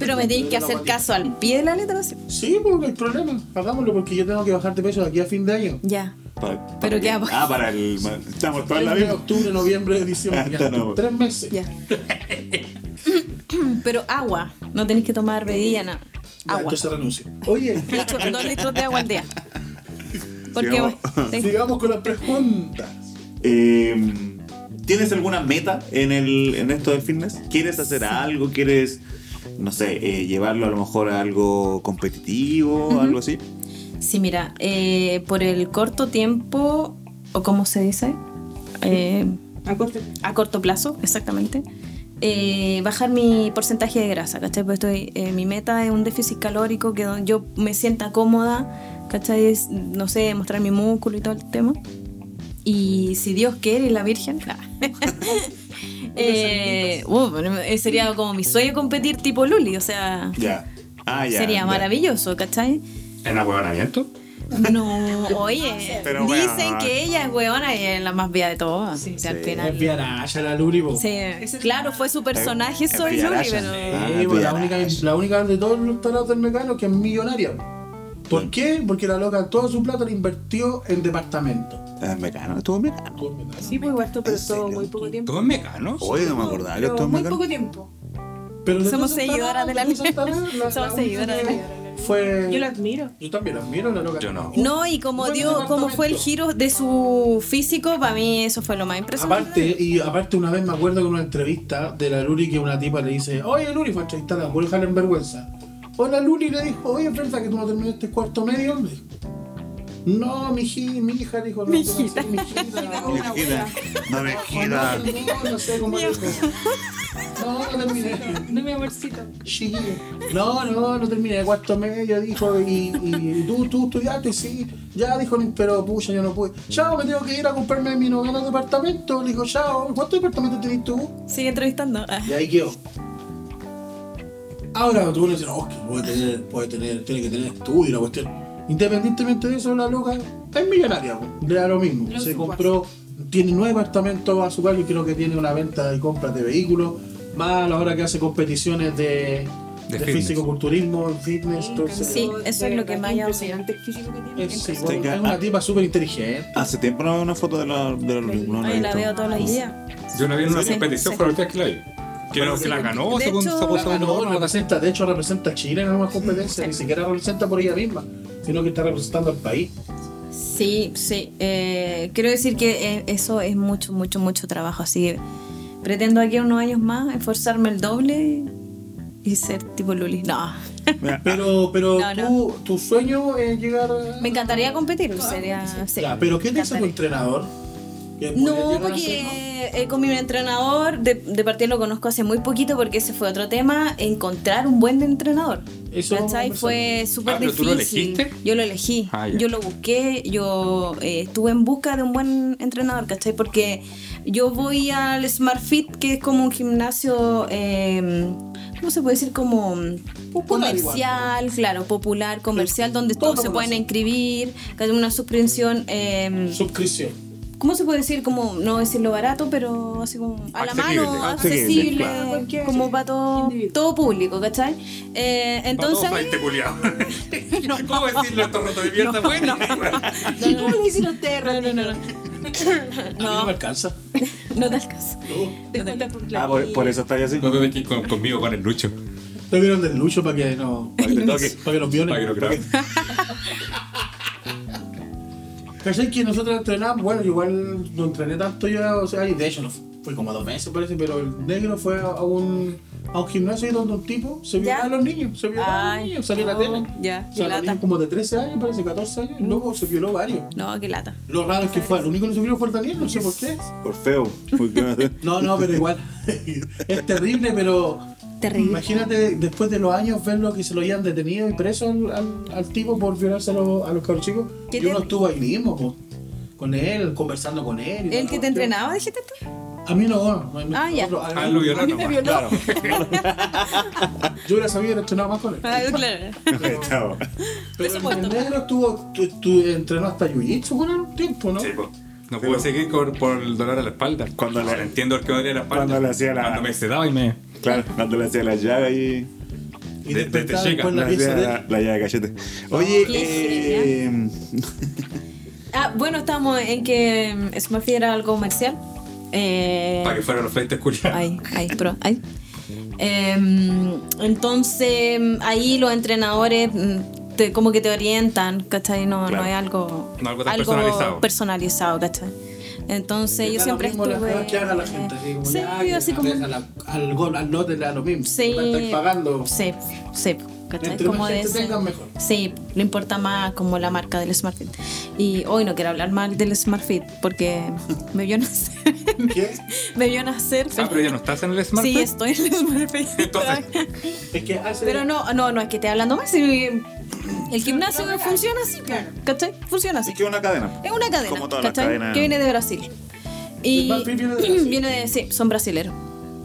Pero me tenéis que hacer caso al pie de la letra. ¿sí? Sí, porque no hay problema. Hagámoslo porque yo tengo que bajar de peso de aquí a fin de año. Ya. Para Pero qué? Ah, para el. Estamos todos en la misma. octubre, noviembre, diciembre. Ah, Ya, no. Tres meses. Ya. Pero agua. No tenéis que tomar bebida, nada. Ya, Agua. Entonces renuncio. Oye, Litro- dos litros de agua al día. Porque Sigamos. sigamos con las preguntas. Eh, ¿Tienes alguna meta en, el, en esto del fitness? ¿Quieres hacer algo? ¿Quieres, no sé, eh, llevarlo a lo mejor a algo competitivo o algo así? Sí, mira, eh, por el corto tiempo, o como se dice, eh, A corte. a corto plazo, exactamente, eh, bajar mi porcentaje de grasa, ¿cachai? Pues estoy, eh, mi meta es un déficit calórico que yo me sienta cómoda, ¿cachai? Es, no sé, mostrar mi músculo y todo el tema. Y si Dios quiere y la Virgen, nah. Eh, uh, eh, sería como mi sueño competir tipo Luli, o sea, Ya. Ah, ya. sería ya. maravilloso, ¿cachai? ¿En ahuevonamiento? No, oye, Pero dicen bueno. que ella es weona y es la más vía de todas. Sí, o sea, al sí. final. Es la. Sí, es claro, fue su personaje, Es soy Luli, pero. Ah, Sí, pues, la, única, Viaraya. la única de todos los tarados del mecano que es millonaria. ¿Por qué? Porque la loca toda su plata la invirtió en Ah, mecano, estuvo en mecano. Sí, pues igual pero ¿En todo serio? muy poco tiempo. ¿Todo es mecano? Oye, no me acordaba que estuvo en muy mecano. poco tiempo. Pero Somos seguidoras de la Somos seguidoras de la- Fue. Yo la admiro. Yo también la admiro, la loca. Yo no. No, y como dio, como fue el giro de su físico, para mí eso fue lo más impresionante. Aparte, y aparte una vez me acuerdo con una entrevista de la Luri que una tipa le dice, oye Luri, fue a entrevistarla, por dejarla en vergüenza. Hola Luri le dijo, oye, ¿es verdad que tú no terminaste cuarto medio? Le dijo, no, mi, hi- mi hija dijo, no, Mi tú no hijita. sé, mi hijita. Una. No. No, no sé cómo dijo. No, no terminé. No, mi amorcito. Sí. No, no, no terminé cuarto medio, dijo, y, y tú, tú estudiaste, sí. Ya, dijo, pero pucha, yo no pude. Chao, me tengo que ir a comprarme mi noveno departamento. Le dijo, chao, ¿cuántos departamentos tenés tú? Sigue entrevistando. Ah. Y ahí quedó. Ahora tú le dices, no, que puede tener, puede tener, tiene que tener estudio, la cuestión. Independientemente de eso, la loca es millonaria, le da lo mismo. Se compró, tiene nueve departamentos a su cargo y creo que tiene una venta y compra de vehículos, más a la hora que hace competiciones de, De de, fitness. fisicoculturismo, fitness, entonces. Sí, eso es lo que más llama. impresionante el físico que tiene. Es, sí, Estoy bueno, que- es una tipa súper inteligente. Hace tiempo no veo una foto de la, de la Luli. No la veo todos los días. Yo la vi en una Sí, competición, sí. pero ahorita es que la vi. Creo que la ganó, De hecho- sacó algo así. representa, de hecho representa a Chile en algunas competencias, ni siquiera representa por ella misma, sino que está representando al país. Sí, sí. eh, quiero decir que eh, eso es mucho, mucho, mucho trabajo. Así que pretendo aquí unos años más esforzarme el doble y ser tipo Luli. No, Pero, pero No, no. tú, tu sueño es llegar a... me encantaría competir. Sería, sí, Ya, pero ¿qué te dice tu entrenador? ¿Qué, No, porque eh, con mi entrenador, de, de partida lo conozco hace muy poquito porque ese fue otro tema, encontrar un buen entrenador. Eso ¿Cachai? Fue súper Ah, ¿pero tú difícil. lo elegiste? Yo lo elegí, Ah, yo lo busqué, yo eh, estuve en busca de un buen entrenador, ¿cachai? Porque yo voy al Smart Fit, que es como un gimnasio, eh, ¿cómo se puede decir? Como Popular comercial, claro, popular, comercial, donde todo todos se pueden inscribir, que hay una suscripción. eh, Suscripción. ¿Cómo se puede decir? Como, no decirlo barato, pero así como a la mano, accesible, claro. Como para todo, todo público, ¿cachai? Eh, entonces. ¿Cómo decirlo estos rotos de mierda? bueno, ¿Cómo le dicen ustedes, no, no, no, no. No me alcanza. No te alcanza. Por la- Ah, por, por eso está así. No aquí con, conmigo con el Lucho. Te vieron del lucho para que no. Para que te toque. Para que nos violen. Para que no. ¿Cachai que nosotros entrenamos? Bueno, yo igual no entrené tanto ya, o sea, y de hecho no fue como dos meses parece, pero el negro fue a un, a un gimnasio donde un tipo se violaba a los niños, se violaba a los niños, salió la tele. ya, o sea, lata. niños como de 13 años, parece 14 años, y luego se violó varios. No, qué lata. Lo raro es que fue, lo único que no se violó fue el Daniel, no sé por qué. Por feo. No, no, pero igual, es terrible, pero Terrible. imagínate después de los años verlo que se lo hayan detenido y preso al, al, al tipo por violarse a los, a los cabros chicos. ¿Qué Y uno estuvo ahí mismo, po, con él, conversando con él. ¿El que te entrenaba, dijiste tú? A mí no, no, a mí- Ah, ya. otro- a- Ah, lo violó a mí me violó. Claro. Yo hubiera sabido hubiera entrenado más con él. Ah, claro. Pero supuesto. el negro estuvo, tu, tu- entrenó hasta jiu-jitsu con un tiempo, ¿no? Sí, po. No pude seguir por, por el dolor a la espalda. Cuando le- entiendo el que dolía la espalda. cuando le hacía la- Cuando me sedaba y me. Claro, cuando le hacía la llave ahí. Y De- de- de después Le la pieza de la, la llave de cachete. Oye, eh, Ah, bueno, estamos en que mm, Smurfy era algo comercial. Eh, Para que fueran los fleites culiados. Ahí, ahí, pero ahí. Em, entonces, ahí los entrenadores mm, te- como que te orientan, ¿cachai? No, Claro. no es algo, No algo tan personalizado. personalizado, ¿cachai? Entonces, yo lo siempre estuve. que haga la gente, así como, sí, ya, así como. al gol, al lote le da lo mismo. Sí, Me estáis pagando. sí, sí, ¿cachai? Entre como más de ese- mejor. Sí, le importa más como la marca del Smart Fit. Y hoy no quiero hablar mal del Smart Fit porque me vio nacer. ¿Qué? me vio nacer. Ah, pero ya no estás en el Smart Sí, estoy en el Smart Fit. Entonces- Es que hace. Pero no, no, no es que esté hablando mal, si el gimnasio funciona así, ¿cachai? Funciona así. es que es una cadena. Es una cadena, Como todas las ¿cachai? cadenas. Que viene de Brasil. Y Smart Fit viene de Brasil. viene de- sí, son brasileros.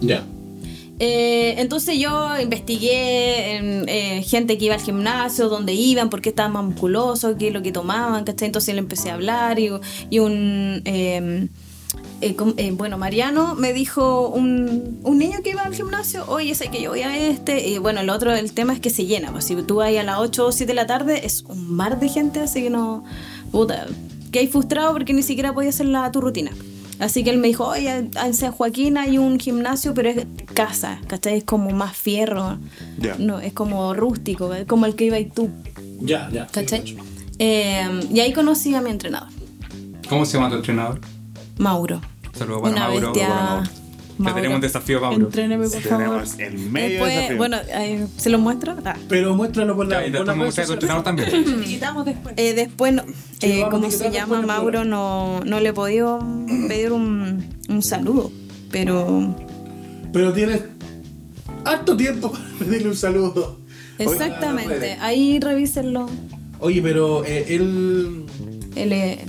Ya. Eh, entonces yo investigué en, eh, gente que iba al gimnasio, dónde iban, por qué estaban más musculosos, qué es lo que tomaban, ¿cachai? Entonces le empecé a hablar y, y un... eh, eh, eh, bueno, Mariano me dijo un, un niño que iba al gimnasio, oye, sé que yo voy a este, y bueno, el otro, el tema es que se llena, pues si tú vas a las 8 o 7 de la tarde, es un mar de gente, así que no, puta, que hay frustrado porque ni siquiera podías hacer la, tu rutina. Así que él me dijo, oye, en San Joaquín hay un gimnasio, pero es casa, ¿cachai? Es como más fierro, Ya. no, es como rústico, es como el que iba y tú, Ya, ya. ¿cachai? sí, Eh, y ahí conocí a mi entrenador, ¿Cómo se llama tu entrenador? Mauro. Saludos para Una Mauro. bestia. Para Mauro. Mauro. tenemos un desafío, Mauro. Entréneme, por favor. Tenemos el medio Después, desafío. bueno, eh, ¿se lo muestro? Ah. Pero muéstralo por la. Ya, y por después la entrenador también. Quitamos después. Eh, después, no, eh, vamos como se llama Mauro, no, no le he podido pedir un, un saludo. Pero Pero tienes harto tiempo para pedirle un saludo. exactamente, ahí revísenlo. Oye, pero eh, él. Él, eh,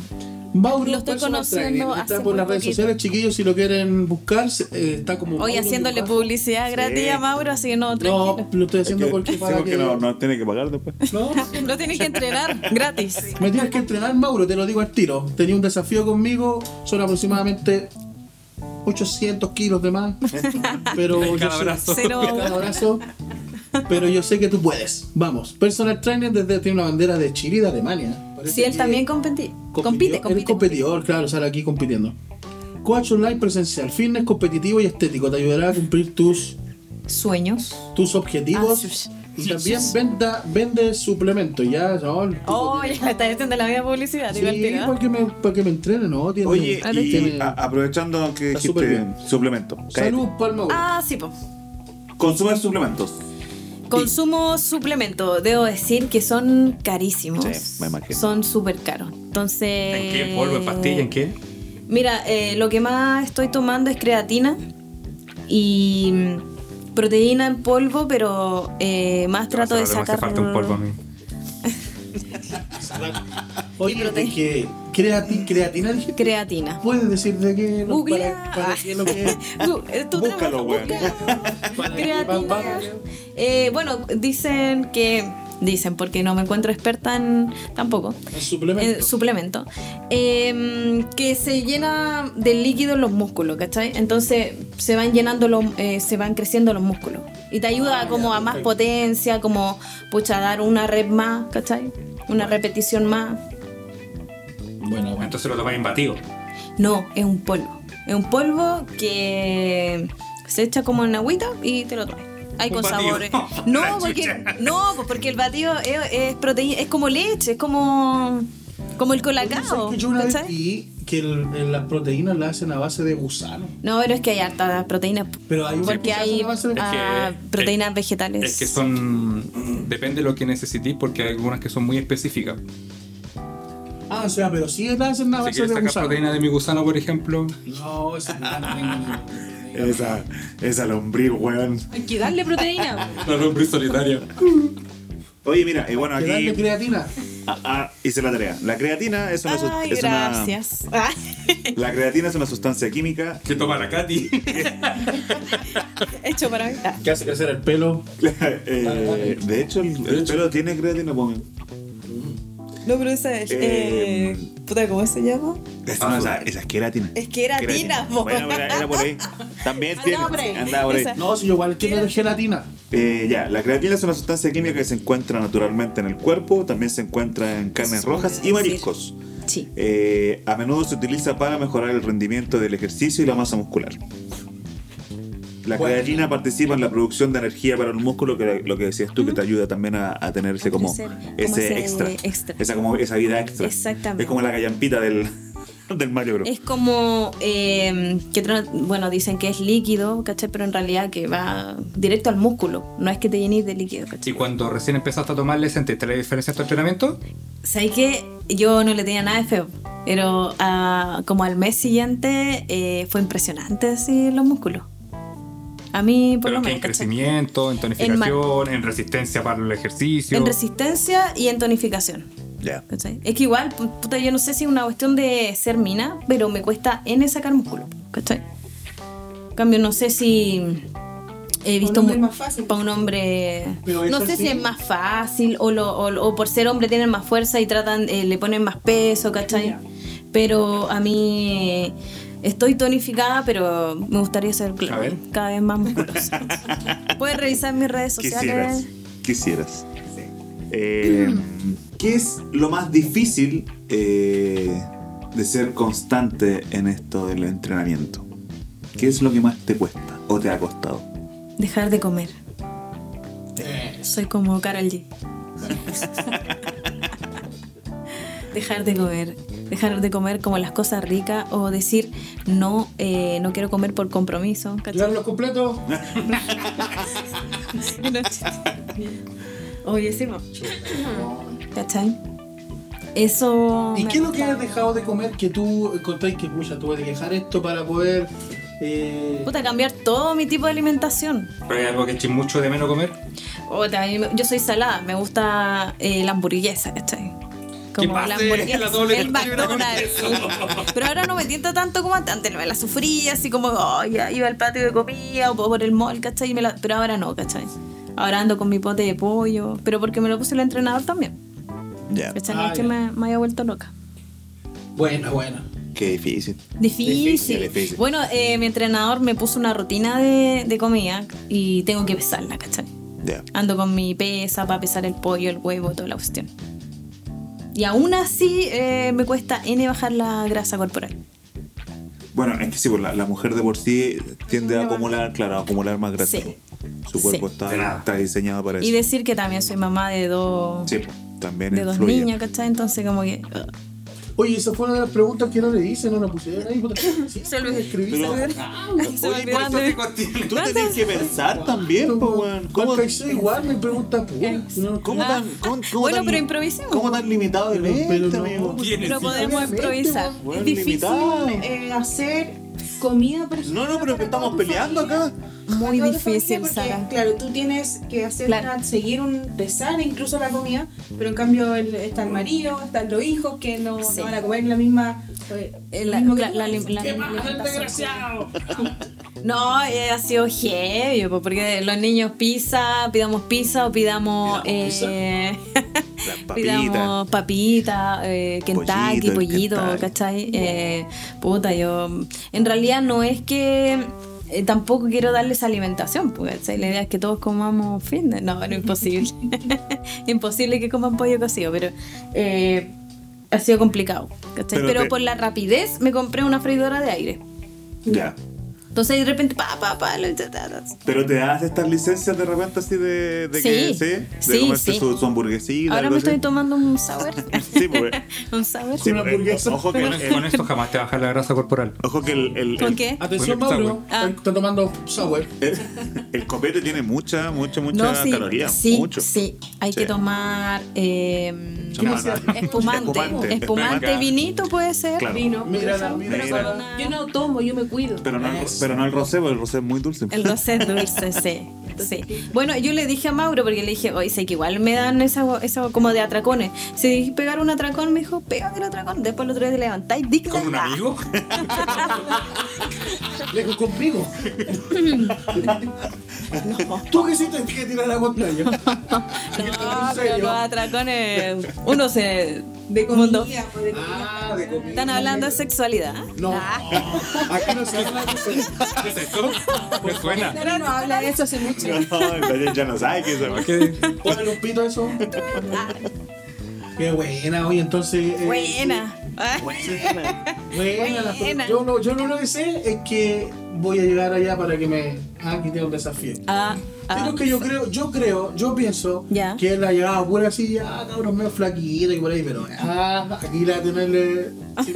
Mauro Lo estoy conociendo Está por muy las redes poquito. sociales, chiquillos, si lo quieren buscar, eh, está como. hoy Mauro haciéndole publicidad gratis Sí. a Mauro, así que no, No, tranquilo. lo estoy Es haciendo que- porque para que. no, no tiene que pagar después. No, Lo tienes que entrenar gratis. me tienes que entrenar, Mauro, te lo digo al tiro. Tenía un desafío conmigo, son aproximadamente 800 kilos de más. Pero yo Cada sé- brazo. Cero. cada brazo. Pero yo sé que tú puedes. Vamos, personal trainer desde tiene una bandera de Chile y de Alemania. Parece Si él también compite, Eres compite. competidor, claro, sale aquí compitiendo. Coach online presencial, fitness competitivo y estético, te ayudará a cumplir tus, Sueños. tus objetivos. Ah, y sí, también sí. venda, vende suplementos, ya, no, Oh, tiene- ya me estás haciendo la vida publicidad, Sí, divertida. para que me, para que me entrene, ¿no? Tiene, Oye, y tiene- a- aprovechando que dijiste bien. suplemento. Salud, Palma. Ah, sí, pues. Consume suplementos. Consumo suplemento, debo decir que son carísimos. Sí, me imagino. Son súper caros. Entonces. ¿En qué? ¿En polvo? ¿En pastilla? ¿En qué? Mira, eh, lo que más estoy tomando es creatina y mm, proteína en polvo, pero eh, más trato de Ahora me sacar falta un polvo a mí. Oye, proteína. Creati- creatina creatina. ¿Puedes decir de qué? lo- Googlea. para, para qué es lo que es? Eh, Búscalo, weón. Creatina. Eh, bueno, dicen que. Dicen, porque no me encuentro experta en. tampoco. En suplemento. En suplemento. Eh, que se llena de líquido en los músculos, ¿cachai? Entonces se van llenando los. eh, se van creciendo los músculos. Y te ayuda Ah, como ya, a más potencia, como. pucha, dar una rep más, ¿cachai? Una repetición más. Bueno, bueno. Entonces lo tomáis en batido. No, es un polvo. Es un polvo que se echa como en agüita y te lo traes. Hay con batido. sabores. No, porque, no, porque el batido es, es proteína, es como leche, es como, como el colacao. ¿Sabes que yo una vez ¿cachai? vi que el- el- las proteínas las hacen a base de gusano. No, pero es que hay harta proteína. Pero hay Porque hay a base de- ah, que- proteínas es- vegetales. Es que son. Depende de lo que necesitéis, porque hay algunas que son muy específicas. Ah, o sea, pero sí las hacen a Si base de sacar gusano. proteína de mi gusano, por ejemplo, No, eso no tengo Esa, esa lombriz, weón. Hay que darle proteína. la lombriz solitaria. Oye, mira, y bueno, Que darle aquí creatina. ah, ah, hice la tarea. La creatina es una, Ay, es gracias. La creatina es una sustancia química ¿Qué toma la Katy? hecho para mí. Que hace crecer el pelo. Eh, de hecho, el, el pelo tiene creatina, pues. No, pero esa es. Eh, Eh, puta, ¿cómo se llama? Esa, no, esa, esa es queratina. Es que era tina, po. Bueno, era, era por ahí. También tiene. Andaba por ahí. Andaba por ahí. Esa. No, si yo igual entiendo de gelatina. Eh, ya, la creatina es una sustancia química que se encuentra naturalmente en el cuerpo, también se encuentra en carnes rojas y mariscos. Sí. Eh, a menudo se utiliza para mejorar el rendimiento del ejercicio y la masa muscular. La Bueno. creatina participa en la producción de energía para el músculo, que lo que decías tú, que te ayuda también a, a tener ese como, ese, ese extra, extra. esa como esa vida extra. Exactamente. Es como la callampita del, del Mario Bros. Es como eh, que bueno dicen que es líquido, ¿cachai? Pero en realidad que va directo al músculo, no es que te llenes de líquido, Y ¿cachai? cuando recién empezaste a tomarle, ¿sentiste la diferencia en tu entrenamiento? ¿Sabes que Yo no le tenía nada de feo, pero ah, como al mes siguiente eh, fue impresionante así los músculos. A mí, por Pero lo que en menos. ¿cachai? crecimiento, en tonificación, en resistencia para el ejercicio. En resistencia y en tonificación. Ya. ¿cachai? Es que igual, pu- puta, yo no sé si es una cuestión de ser mina, pero me cuesta N sacar músculo, ¿cachai? En cambio, no sé si he visto... hombre mu- es más fácil. Para un hombre... No sé sí. si es más fácil o, lo- o- o por ser hombre tienen más fuerza y tratan, eh, le ponen más peso, ¿cachai? Pero a mí... Estoy tonificada, pero me gustaría ser cada vez más musculosa. Puedes revisar mis redes Quisieras. sociales. Quisieras. Eh, ¿Qué es lo más difícil eh, de ser constante en esto del entrenamiento? ¿Qué es lo que más te cuesta o te ha costado? Dejar de comer. Eh, Soy como Carol G. Dejar de comer. Dejar de comer como las cosas ricas o decir no, eh, no quiero comer por compromiso. ¿cachai? ¿Llevarlo completo? Oye, sí, po. ¿cachai? Eso. ¿Y qué es lo que has dejado de comer que tú encontráis que, pucha, tuve que dejar esto para poder... Eh, Puta, cambiar todo mi tipo de alimentación. Pero hay algo que eches mucho de menos comer. Puta, yo soy salada, me gusta eh, la hamburguesa, ¿cachai? Como pase? la hamburguesa, La doble el McDonald's. Pero ahora no me tiento tanto como antes, antes me la sufría, así como, oh, ya iba al patio de comida o por el mall, ¿cachai? Y me la- pero ahora no, ¿cachai? Ahora ando con mi pote de pollo, pero porque me lo puso el entrenador también, Ya. ¿cachai? No Ah, es que ya. me, me haya vuelto loca. Buena, buena. Qué difícil. Difícil. Difícil, difícil. Bueno, eh, mi entrenador me puso una rutina de, de comida y tengo que pesarla, ¿cachai? Ya. Ando con mi pesa para pesar el pollo, el huevo, toda la cuestión. Y aún así eh, me cuesta N bajar la grasa corporal. Bueno, es que sí, pues, la, la mujer de por sí tiende a acumular, claro, a acumular más grasa. Sí. Su cuerpo Sí. está, está diseñado para eso. Y decir que también soy mamá de dos, Sí, pues, también de dos niños, ¿cachai? Entonces como que... uh, Oye, esa fue una de las preguntas que no le hice, no la pusieron ahí. Sí, Se lo escribí. Pero- ¿sabes? Se me Oye, te- Tú tenés que pensar también, po, weón. ¿Cómo, ¿Cómo que igual me pregunta pura? No, cómo Ah. tan, cómo, cómo Bueno, tan- pero improvisemos. ¿Cómo tan limitado de Pero- mente, pero no. amigo? Tienes Pero podemos improvisar. Es difícil eh, hacer comida, por ejemplo. No, no, pero que para estamos peleando familia. acá. Muy difícil, familia, Sara. porque, Claro, tú tienes que hacer Claro. una- seguir un rezar incluso la comida, pero en cambio el- está el marido, están los hijos que no, Sí. no van a comer la misma. eh, La, que la- tú. la lim- la No, eh, ha sido heavy, po, porque los niños pizza, pidamos pizza o pidamos, ¿Pidamos eh, pidamos papita, eh, Kentucky, Pollito, pollito, Kentucky. ¿cachai? Eh, puta, yo en realidad no es que eh, tampoco quiero darles alimentación, ¿cachai? la idea es que todos comamos fitness, no, no imposible, imposible que coman pollo cocido, pero eh, ha sido complicado, ¿cachai? Pero Pero, te- por la rapidez me compré una freidora de aire. Ya. Entonces de repente, pa, pa, pa, lo-. Pero te das estas licencias de repente así de, de que Sí, sí, de sí, comerte sí. Su, su hamburguesita. Ahora algo me así. estoy tomando un sour. Sí, pues. un sour. Sí, Una hamburguesa. Ojo que, Con, esto jamás te baja la grasa corporal. ojo que el, el, ¿Por el- qué? Atención, Porque Mauro. sour. Ah. Está tomando sour. el- el copete tiene mucha, mucha, mucha No, sí, caloría. sí, mucho. sí. Hay Sí. que tomar eh, No, no, no. espumante, Espumante, vinito puede ser. Claro. Vino. Mira, pero mira, Yo no tomo, yo me cuido. Pero no. Pero no el rosé, porque el rosé es muy dulce. El rosé es dulce, sí. sí. Bueno, yo le dije a Mauro, porque le dije, oye, sé que igual me dan esa, esa como de atracones. Si dije pegar un atracón, me dijo, pégame el atracón. Después el otro día te levantáis, dicta. ¿Con un amigo? Lejos conmigo. Tú que sí te que tirar la pantalla. No, ¿En pero los atracones, uno se... De comida, pues, de comida. Ah, de comida. Están hablando de sexualidad. No, Ah. aquí no se habla de eso. ¿Qué es esto? Me suena. Dani no habla de eso hace mucho. No, ya no sabe qué es eso. ¿Qué? Ponle un pito eso. Qué buena, oye, entonces. eh, Buena. Ah. Buena, la- Buena. Yo, lo, yo lo único que sé es que voy a llegar allá para que me. Ah, aquí tengo un desafío. Ah, ah. Pero que yo creo, yo creo, yo pienso Ya. que él ha llegado pura así, ya cabrón medio flaquito y por ahí, pero ah, aquí la tenerle si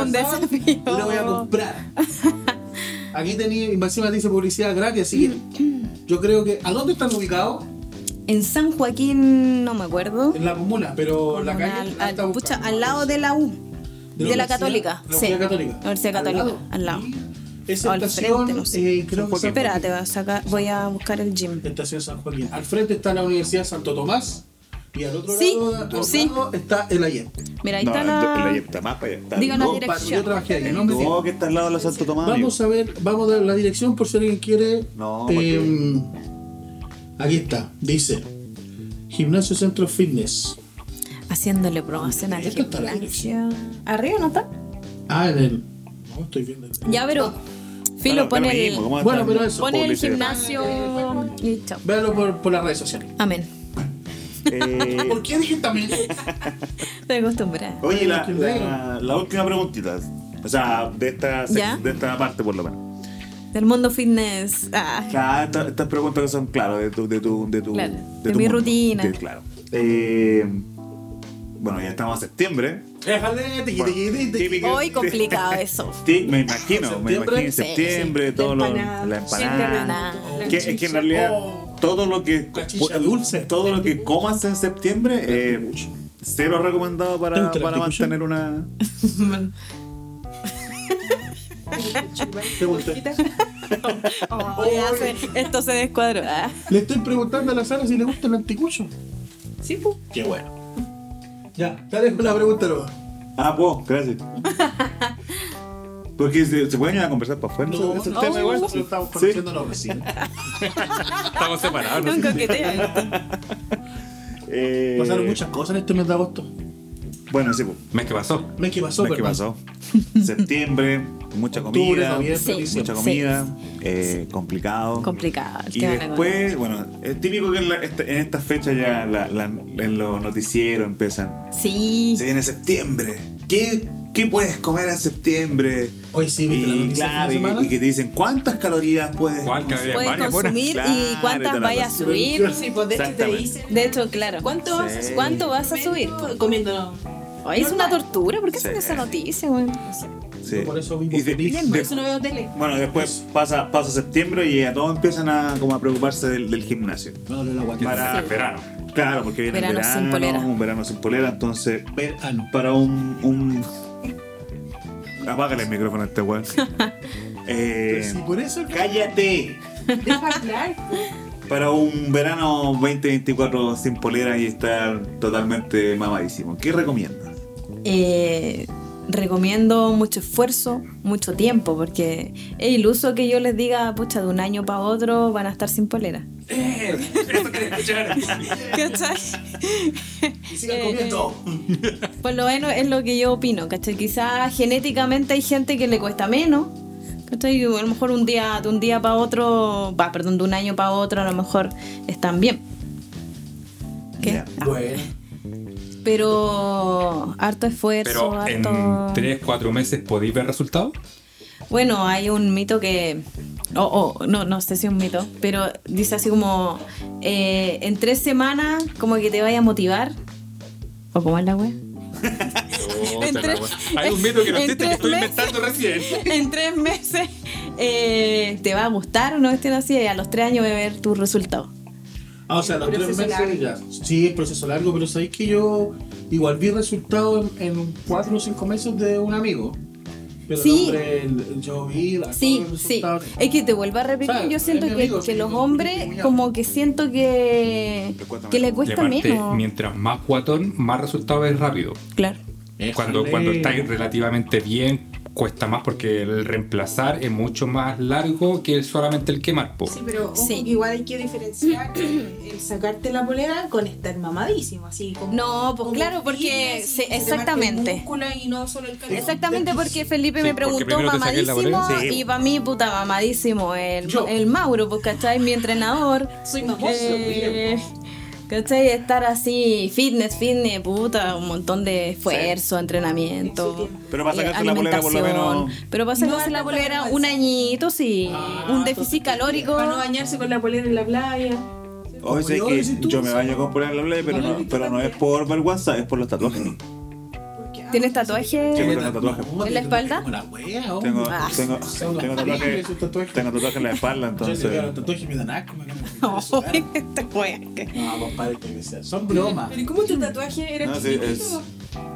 Un desafío. yo le voy a comprar. Aquí tenía, y encima dice publicidad gratis, así que yo creo que. ¿A dónde están ubicados? En San Joaquín, no me acuerdo. En la comuna, pero la calle. al, la al- está pucha, al lado de la U. De, la, universidad- Católica. La sí. Universidad Católica. La Universidad Católica, al lado. Esa al estación, frente, no sé. eh, creo que San Espérate, voy a, sacar, voy a buscar el gym. Estación San Joaquín. Al frente está la Universidad Santo Tomás y al otro Sí, lado, al sí. lado está el Ayer. Mira, ahí No, está el, la. el está más para allá. Está Diga una no, dirección. Yo trabajé ahí, no me digas. No, que está al lado de la Santo Tomás. amigo. Vamos a ver, vamos a dar la dirección por si alguien quiere. No, Eh, aquí está, dice Gimnasio Centro Fitness. Haciéndole promoción al gimnasio. ¿Arriba no está? Ah, en el. No estoy viendo. el- Ya, pero. Filo, Claro, pone el. mismo, ¿cómo Bueno, pero eso, Pone el gimnasio. Y chao. Véalo por, por las redes sociales. Amén. Eh, ¿Por qué dije también? Estoy acostumbrada. Oye, la, la, la última preguntita. O sea, de esta, de esta parte por lo menos. Del mundo fitness. Ah, Claro, esta- estas preguntas que son, claro, de tu... De, tu, de, tu, Claro, de tu mi mundo. rutina. Claro. Eh, bueno, ya estamos en septiembre. Bueno, típico- Hoy complicado eso. Sí, me imagino, me ¿Septiembre? imagino septiembre, todo lo, la empanada. Que, es que en realidad todo lo que dulce. todo lo que comas en septiembre eh, cero recomendado ¿Te para, para mantener una. Oh, esto se descuadró. Le estoy preguntando a la Sara si le gusta el anticucho. Sí, pues. Qué bueno. Ya, te dejo la pregunta luego. ah pues gracias porque se, se pueden ir a conversar para afuera No, ese no, tema igual no, estamos conociendo los vecinos. Estamos separados. ¿no? Un coqueteo. Eh, Pasaron muchas cosas en este mes de agosto. Bueno sí pues ¿Mes que pasó? Mes que pasó, ¿Ves qué perdón. pasó? septiembre mucha Octubre, comida Sí. mucha Sí. comida eh, complicado Complicado. Y después, bueno, es típico que en, la- este- en estas fechas ya la- la- en los noticieros empiezan. Sí. Se viene septiembre. ¿Qué, qué puedes comer en septiembre? Hoy sí, Y, claro, y, y que te dicen cuántas calorías puedes. ¿Cuál que había? Puedes varias consumir Claro, y cuántas vayas a subir. Sí, pues de hecho te dicen. De hecho, claro. ¿Cuánto vas a Sí. subir? ¿Cuánto vas a subir? Comiendo Ay, es una tortura. ¿Por qué Sí. hacen esa noticia? No sé. Sí. Por eso vivo Y de- feliz. de- Por eso no veo tele. bueno, después pasa, pasa septiembre y a todos empiezan a, como a preocuparse del, del gimnasio. Para- Sí. Verano. Claro, porque viene Verano el verano, sin polera. un verano sin polera, entonces Verano. para un, un... apágale el micrófono a este weón. Eh, sí, por eso. cállate. Deja hablar. Para un verano 2024 sin polera y estar totalmente mamadísimo. ¿Qué recomiendas? Eh, recomiendo mucho esfuerzo, mucho tiempo, porque es iluso que yo les diga, pucha, de un año para otro van a estar sin polera. ¡Eh! Eso quería escuchar. ¿Cachai? Y sigan Eh, comiendo. Por lo menos es lo que yo opino, ¿cachai? Quizás genéticamente hay gente que le cuesta menos, ¿cachai? A lo mejor un día, de un día para otro, va, perdón, de un año para otro, a lo mejor están bien. ¿Qué? Ah, Bueno. Pero harto esfuerzo, Pero en harto... 3, 4 meses podéis ver resultados. Bueno, hay un mito que. O o, no, no sé si es un mito, pero dice así como: eh, en tres semanas, como que te vaya a motivar. ¿O cómo es la? En wea. Hay un mito que no en existe que estoy meses. inventando recién. en tres meses eh, te va a gustar una cuestión así y a los tres años voy a ver tus resultados. Ah, o sea, los tres meses ya. Sí, es proceso largo, pero sabéis que yo igual vi resultados en, en cuatro o cinco meses de un amigo. Pero Sí. hombre, el- yo vi la- Sí, sí. Es que te vuelvo a repetir, ¿Sabes? yo siento que, amigo, que sí, los hombres como que siento que, que le menos. Y cuesta menos. mientras más guatón, más resultados es rápido. Claro. Cuando, cuando estáis relativamente bien, cuesta más porque el reemplazar es mucho más largo que solamente el quemar. po. Sí, pero ojo Sí. igual hay que diferenciar el sacarte la polera con estar mamadísimo, así como. No, pues como claro, porque sí, exactamente. músculo y no solo el calor. Exactamente porque Felipe Sí, me preguntó mamadísimo y para mí, puta, mamadísimo el, el Mauro, pues, ¿cachai? Mi entrenador. Soy mamoso. Eh, ¿Cachai? Estar así, fitness, fitness, puta, un montón de esfuerzo, entrenamiento. Pero para eh, sacarse la polera, por lo menos- Pero para No sacarse la polera, un añito, sí. Ah, un déficit calórico. Para no bañarse con la polera en la playa. Sé yo, que yo me baño con polera en la playa, pero no, pero no es por vergüenza, es por los tatuajes. ¿Tienes tatuaje? Sí, tengo tatuajes. ¿En la espalda? Tengo, tengo, tengo tatuajes. tengo tatuajes en la espalda, Yo entonces. le los tatuajes me dan asco, No, compadre, que sea. Son bromas. Pero ¿y cómo tu tatuaje era No,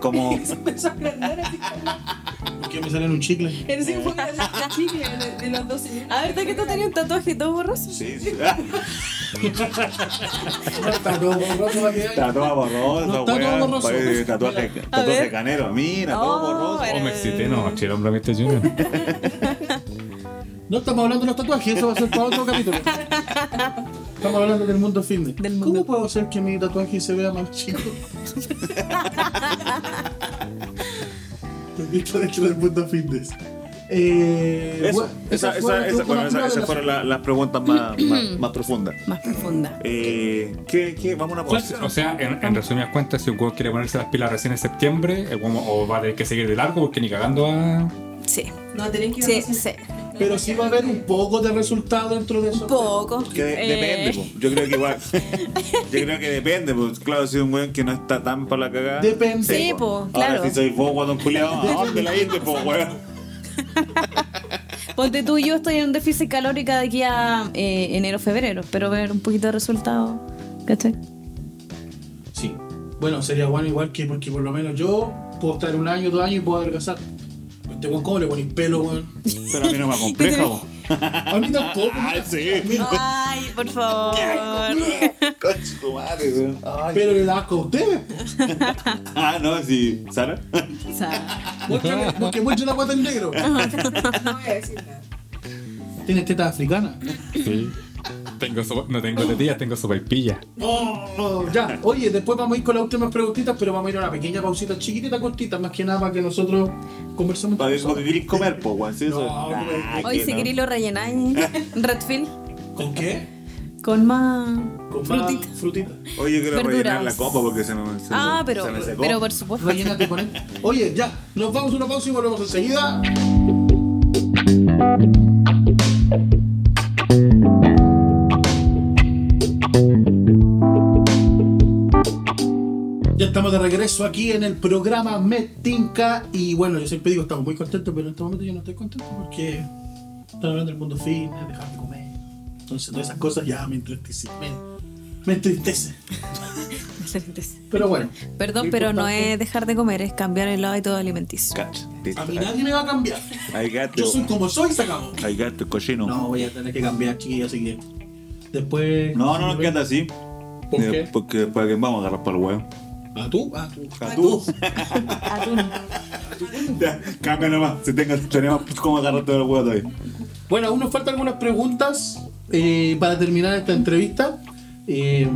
como. Eso empezó a así. ¿Por qué me salen un chicle? Chicle de, de los dos señores. A ver, ¿de que tú tenías un tatuaje todo borroso? Sí, sí. Borroso todo borroso, weón. borroso. Parece Tatuaje, canero. Mira, Oh, todo borroso. era- Oh, me excité, no, el hombre Mr. Junior. No estamos hablando de los tatuajes, eso va a ser para otro capítulo. Estamos hablando del mundo fitness. Del ¿Cómo puedo hacer que mi tatuaje se vea más chico? Visto dentro del mundo fitness. Eh, Eso, bueno, esa, esas fueron esa, esa, bueno, esas fueron la- las preguntas más, más, más profundas. Más profunda. Eh, ¿qué, qué? Vamos a una pausa. O sea, en, en resumidas cuentas, si un juego quiere ponerse las pilas recién en septiembre, el o va a tener que seguir de largo porque ni cagando a. Sí. No, tenés que ir a Sí, hacer- sí. Pero sí va a haber un poco de resultado dentro de eso. Poco. Que de- Eh, depende, po. yo creo que igual. yo creo que depende, pues claro, si es un weón que no está tan para la cagada. Depende. Sí, po, claro. Ahora si soy vos, guatón culiado, ¿a dónde la irte, po, weón? Ponte tú, yo estoy en un déficit calórico de aquí a eh, enero, febrero. Espero ver un poquito de resultado. ¿Cachai? Sí. Bueno, sería bueno igual que porque por lo menos yo puedo estar un año, dos años y puedo adelgazar. Este weón, ¿cómo le pones pelo, weón? Pero a mí no me compleja, po. A mí tampoco. Ay, sí. Mira, Ay, por favor. Concha tu madre, weón. Pero le da asco a ustedes. Ah, no, sí. ¿Sara? Muéstrale- Porque muestre la guata en negro. No voy a decir nada. Tienes teta africana. Sí. Tengo sopa- no tengo tetillas, tengo sopa y pilla. Oh, ya. Oye, después vamos a ir con las últimas preguntitas, pero vamos a ir a una pequeña pausita chiquitita, cortita, más que nada para que nosotros conversemos. Para nosotros. querés comer, po, weón. ¿sí? Eso. No, hoy que si no. queréis lo rellenáis. Redfield. ¿Con qué? Con más Con frutita. más frutita. Oye, quiero Verduras. rellenar la copa porque se me, se me- Ah, pero, se me secó. pero por supuesto. Rellénate con él. Oye, ya. Nos vamos a una pausa y volvemos enseguida. Estamos de regreso aquí en el programa Metinca y bueno, yo siempre digo estamos muy contentos, pero en este momento yo no estoy contento porque están hablando del mundo fitness, dejar de comer. Entonces todas esas cosas ya me entristecen. Me, me entristece. Pero bueno. Perdón, pero no es dejar de comer, es cambiar el hábito alimenticio. Listo. A mí nadie me va a cambiar. Yo soy como soy y se acabó. Ahí gato, cochino. No, voy a tener que cambiar, chiquillos, así que después... No, no nos queda así. ¿Por Eh, qué? Porque que vamos a agarrar para el huevo. ¿A tú? ¿A tú? ¿A tú? Atún. Ya, Cambia nomás. Si tengo, tenemos cómo agarrar todo el huevo todavía. Bueno, aún nos faltan algunas preguntas eh, para terminar esta entrevista. eh,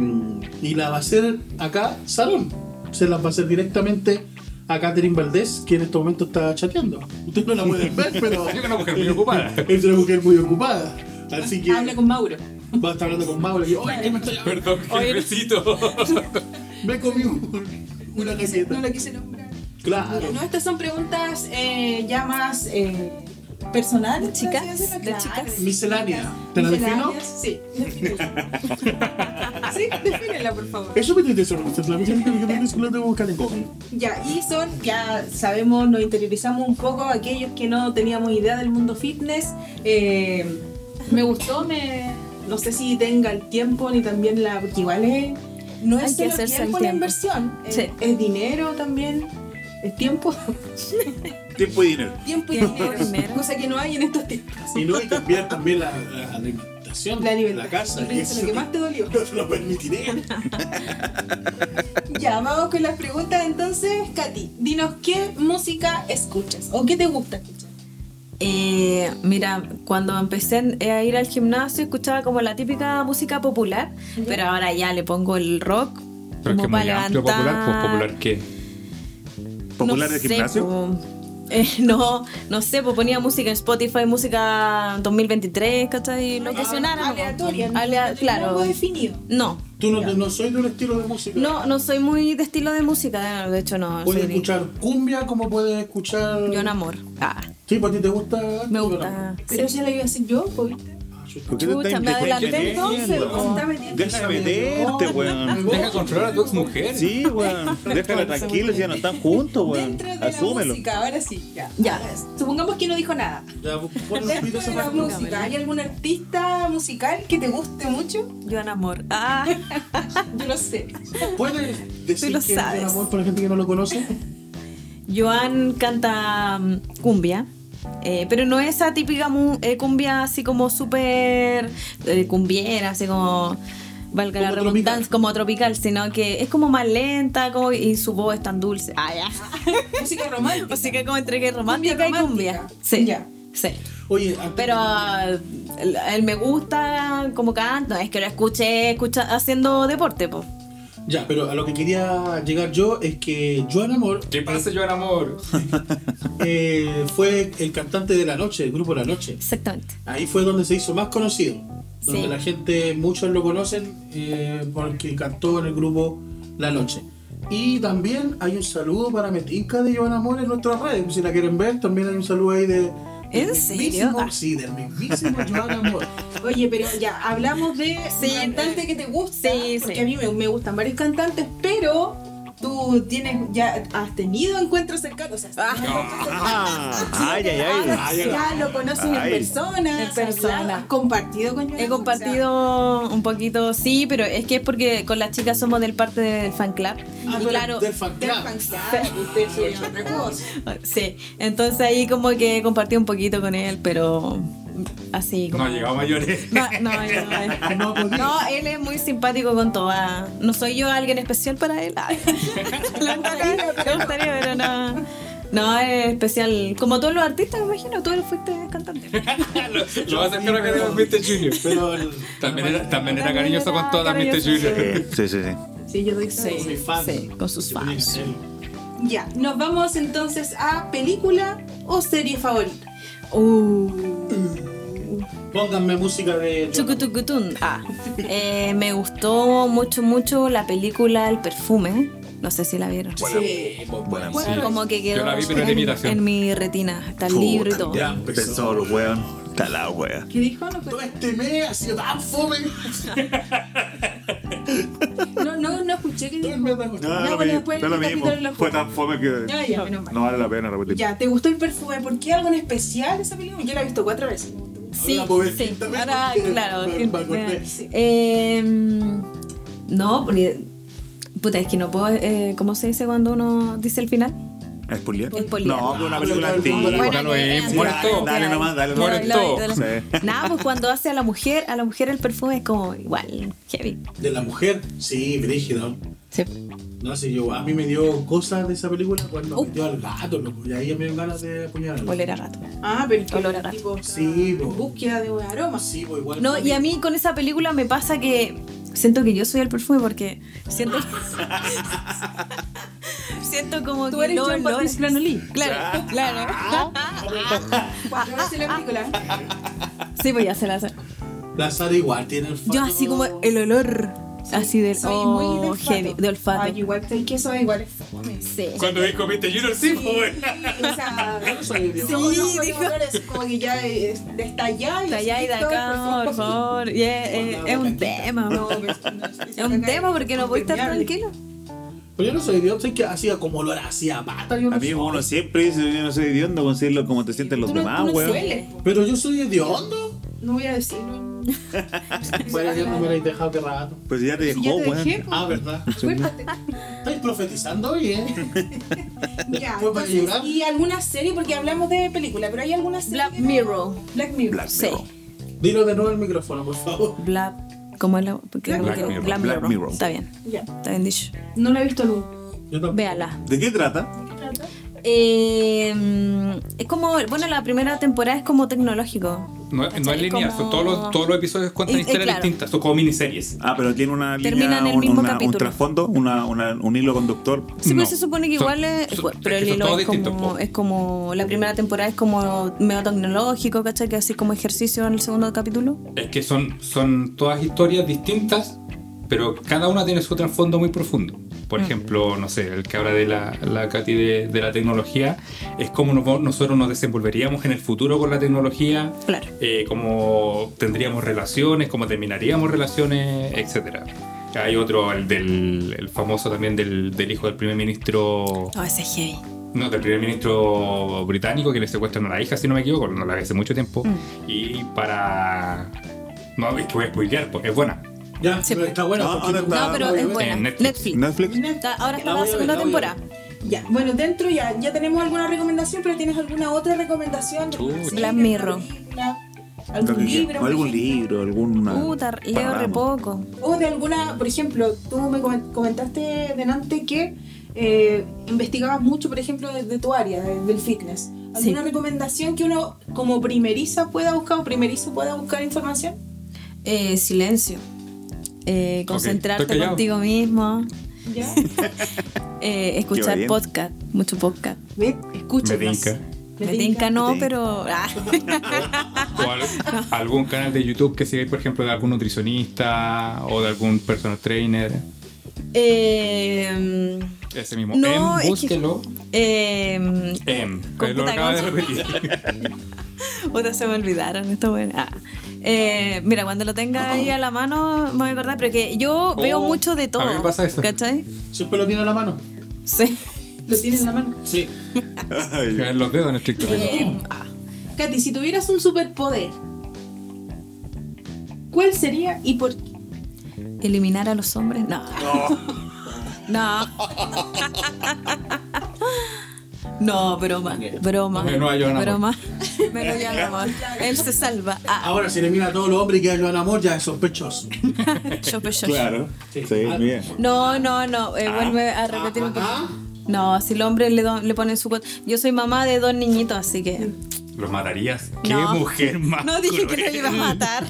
y la va a hacer acá Salón. Se las va a hacer directamente a Catherine Valdés, que en este momento está chateando. Ustedes no la pueden ver, pero Es una mujer muy ocupada. es una mujer muy ocupada. Así que Habla con Mauro. va a estar hablando con Mauro y yo, ¡ay, que me estoy Perdón, jefecito. Me comí un- una galleta. No lo quise nombrar. Claro. No, estas son preguntas eh, ya más eh, personales. Chicas, de claro. chicas. Miscelánea. ¿Te la defino? Sí, sí, defínela, por favor. Eso me interesa. La miscelánea que me lo tengo que buscar en Google. Ya, y son, ya sabemos, nos interiorizamos un poco aquellos que no teníamos idea del mundo fitness. Eh, me gustó, me, no sé si tenga el tiempo ni también la. porque igual es. No Hay es que solo tiempo la inversión, es, Sí. es dinero también, es tiempo, Tiempo y dinero. tiempo y Tiempo y dinero, cosa que no hay en estos tiempos. Y no hay que cambiar también la, la alimentación La de libertad. la casa. Y eso lo que más te dolió. No se lo permitiré. Ya, vamos con las preguntas entonces, Katy. Dinos qué música escuchas o qué te gusta escuchar. Eh, mira, cuando empecé a ir al gimnasio escuchaba como la típica música popular, pero ahora ya le pongo el rock Pero es que como es muy amplio, popular, pues popular qué. ¿Popular no de sé, gimnasio? Eh, no, no sé, pues ponía música en Spotify, música 2023, ¿cachai? Lo que sonara. ¿no? Aleatoria, no, Alea- no claro. algo definido. No, Tú no, no soy de un estilo de música. no, no soy muy de estilo de música, de hecho no. Puedes soy- escuchar cumbia como puedes escuchar. Yo en amor. Ah, Sí, ¿para ti te gusta? me gusta. Pero si la iba a decir yo, pues, ¿viste? ¿Por qué te Chucha, estás me adelanté entonces. Deja de meterte, weón. Deja controlar a tu ex mujer. Sí, weón. Déjala tranquila si ya no están juntos, weón. Dentro de la Asúmelo. música, ahora sí, ya. Ya. Supongamos que no dijo nada. Ya, bueno, Dentro pide esa de la música, ¿hay algún artista musical que te guste mucho? Yo en amor. Ah, Yo lo sé. ¿Puedes decir Tú lo que sabes. un amor para la gente que no lo conoce? Joan canta mm, cumbia. Eh, pero no esa típica eh, cumbia así como súper eh, cumbiera, así como valga la redundancia, tropical. como tropical, sino que es como más lenta como, y su voz es tan dulce. Ah, ya. Música romántica. Que como entre que romántica y cumbia. Sí. Ya. Sí. Oye, Pero él me gusta como canta, es que lo escuché escucha, haciendo deporte, pues. Ya, pero a lo que quería llegar yo es que Joan Amor ¿Qué pasa, yo en amor? eh, fue el cantante de La Noche, del grupo La Noche. Exactamente. Ahí fue donde se hizo más conocido. Donde Sí. la gente, muchos lo conocen eh, porque cantó en el grupo La Noche. Y también hay un saludo para Metinca de Joan Amor en nuestras redes. Si la quieren ver, también hay un saludo ahí de. ¿En serio? mismísimo- Sí, del mismísimo Joan. Oye, pero ya, hablamos de Sí, cantante que te gusta. sí, porque sí. a mí me, me gustan varios cantantes, pero tú tienes, ya has tenido encuentros cercanos. O sea, cercanos. Ah, ay, ay, ay. Ya lo conoces Ay. en persona. En persona. has compartido con He compartido un poquito, sí, pero es que es porque con las chicas somos del parte del fan club. Ah, y claro, Del fan Del club. usted sí, otra cosa. sí. Entonces ahí como que compartí un poquito con él, pero así como. No ha llegado mayores. No, no, yo no, No ha podido. no, él es muy simpático con todas. No soy yo alguien especial para él. Le gustaría, pero no. No, es especial. Como todos los artistas, me imagino, tú fuiste cantante. Lo, lo vas a hacer ahora que era Mr. Junior. Pero el- También era, también era cariñoso era con todas Mr. Junior. Sí, sí, sí. Sí, yo doy Sí, soy fan. sí, con sus fans. Ya, nos vamos entonces a película o serie favorita. Uh. Pónganme música de. Chucutucutún. Ah, eh, me gustó mucho, mucho la película El perfume. No sé si la vieron. Sí. Buena Bueno, música. Como que quedó Yo la vi, pero en en, imitación. en mi retina. Está el libro y todo. Ya empezó. Tesoro, weón. Está la wea. ¿Qué dijo? No, Todo fue- este mes ha sido tan fome. no, no, no escuché. que dijo. No, Ya, lo bueno, mismo, después da lo el mismo. Fue tan fome que Ya, ya, menos mal. no vale la pena repetir. Ya, ¿te gustó el perfume? ¿Por qué algo en especial esa película? Yo la he visto cuatro veces. Sí, sí. Ahora, claro. eh, no, porque. Puta, es que no puedo. Eh, ¿Cómo se dice cuando uno dice el final? ¿Spoilear? Spoilear. No, que una Ah, película antigua. Ya lo es, todo. Dale nomás, dale nomás. Muere ya, todo. Nada, pues cuando hace a la mujer, a la mujer el perfume es como igual, heavy. De la mujer, sí, brígido. Sí. No sé, yo, a mí me dio cosas de esa película cuando Uh. metió al gato, loco. Y ahí me dio ganas de apuñalarlo. Oler a gato. Ah, pero es Olor a gato. Sí, búsqueda de aromas. Sí, pues igual. No, y a mí con esa película me pasa que siento que yo soy el perfume porque siento siento como Tú que eres Jean olores- Patrice Planolí. Claro, claro. Cuatro veces la película. Sí, pues ya se la hace. La Sara igual tiene el Yo así como el olor así del Soy oh, muy de olfato. heavy, de olfato. Ay, igual que que eso igual es fome. Sí. Cuando vi comiste Junior, sí, pues. O sea, no no, no, Sí, no, dijo. como que ya es- está allá y Está allá y de acá, perfume. por favor. Y es, es- un tema. No, es no, un tema porque no puedo estar tranquilo. Pero yo no soy idiota, sé que hacía como olor hacía pata, yo no Amigo, soy. uno siempre dice, yo no soy hediondo, considerlo como te sienten los demás, no weón. Pero yo soy hediondo. No voy a decirlo. Bueno, ya no me habéis dejado que rato. Pues ya te Si dejó, te dejé, pues, Ah, ¿verdad? acuérdate. Estáis profetizando hoy, ¿eh? Ya, ¿Fue para entonces, llorar? y alguna serie, porque hablamos de película, pero hay alguna serie. Black Mirror. Black Mirror. Sí. Dilo de nuevo el micrófono, por favor. Black. ¿Cómo es la.? porque Black quiero- Mirror. Black Black Mirror. Mirror. Está bien. Ya. Está bien dicho. No la he visto nunca. Yo tampoco. Véala. ¿De qué trata? Eh, es como. Bueno, la primera temporada es como tecnológico. No, no es lineal, Como- son todos los, todos los episodios cuentan Eh, eh, historias claro. distintas, son como miniseries. Ah, pero tiene una línea, el un, mismo una- un trasfondo, una, una- un hilo conductor. Sí, No. pero se supone que Son- igual es. son- pero es el hilo es como, es como. La primera temporada es como medio tecnológico, ¿cachai? Que así como ejercicio en el segundo capítulo. Es que son, son todas historias distintas, pero cada una tiene su trasfondo muy profundo. Por ejemplo, no sé, el que habla de la, la Katy de, de la tecnología, es cómo nos- nosotros nos desenvolveríamos en el futuro con la tecnología, Claro. eh, cómo tendríamos relaciones, cómo terminaríamos relaciones, etc. Hay otro, el del el famoso también del, del hijo del primer ministro, No, ese es heavy. no, del primer ministro británico que le secuestran a la hija, si no me equivoco, no la vi hace mucho tiempo, y para... No, es que voy a spoilear, pues es buena. Ya, Sí, pero está bueno. No, ¿dónde tú- está? No, pero es buena. En Netflix. Netflix. Netflix. Está- ahora está La la segunda ver. temporada. Ya, bueno, dentro ya, ya tenemos alguna recomendación, pero ¿tienes alguna otra recomendación? serie, Black Mirror. ¿Algún libro? Algún libro, alguna. Puta, leo re poco. O de alguna, por ejemplo, tú me comen- comentaste delante que eh, investigabas mucho, por ejemplo, de, de tu área, de- del fitness. ¿Alguna Sí. recomendación que uno como primeriza pueda buscar o primerizo pueda buscar información? Eh, silencio. Eh, concentrarte contigo mismo. ¿Ya? Eh, escuchar podcast. Mucho podcast. Me tinca. Me tinca no, pero. ah. O al- algún canal de YouTube que sigáis, por ejemplo, de algún nutricionista o de algún personal trainer. Eh, Ese mismo. No, em, es que- búsquelo. eh, Em, que lo puta acaba de repetir. Puta, se me olvidaron. Esto bueno. Ah. Eh, mira, cuando lo tenga ahí a la mano me voy a acordar, pero que yo veo Oh, mucho de a todo. mí me pasa eso. ¿Cachai? Siempre lo tiene a la mano. Sí. Lo tienes en la mano. Sí. Los dedos en estricto. Eh, ah. Katy, si tuvieras un superpoder, ¿cuál sería y por qué? ¿Eliminar a los hombres? No. No. No, broma. Broma. Menos a Joan Amor. Broma. Menos Joan Amor. Él se salva. Ah, Ahora, si elimina a todos los hombres y queda Joan Amor, ya es sospechoso. yo. Claro. Sí. Sí, Ah. bien. No, no, no. eh, vuelve a repetir un poco. Ah, No, si el hombre le, do- le pone su... Yo soy mamá de dos niñitos, así que... ¿Los matarías? ¿Qué No. mujer más? No dije que cruel. lo iba a matar.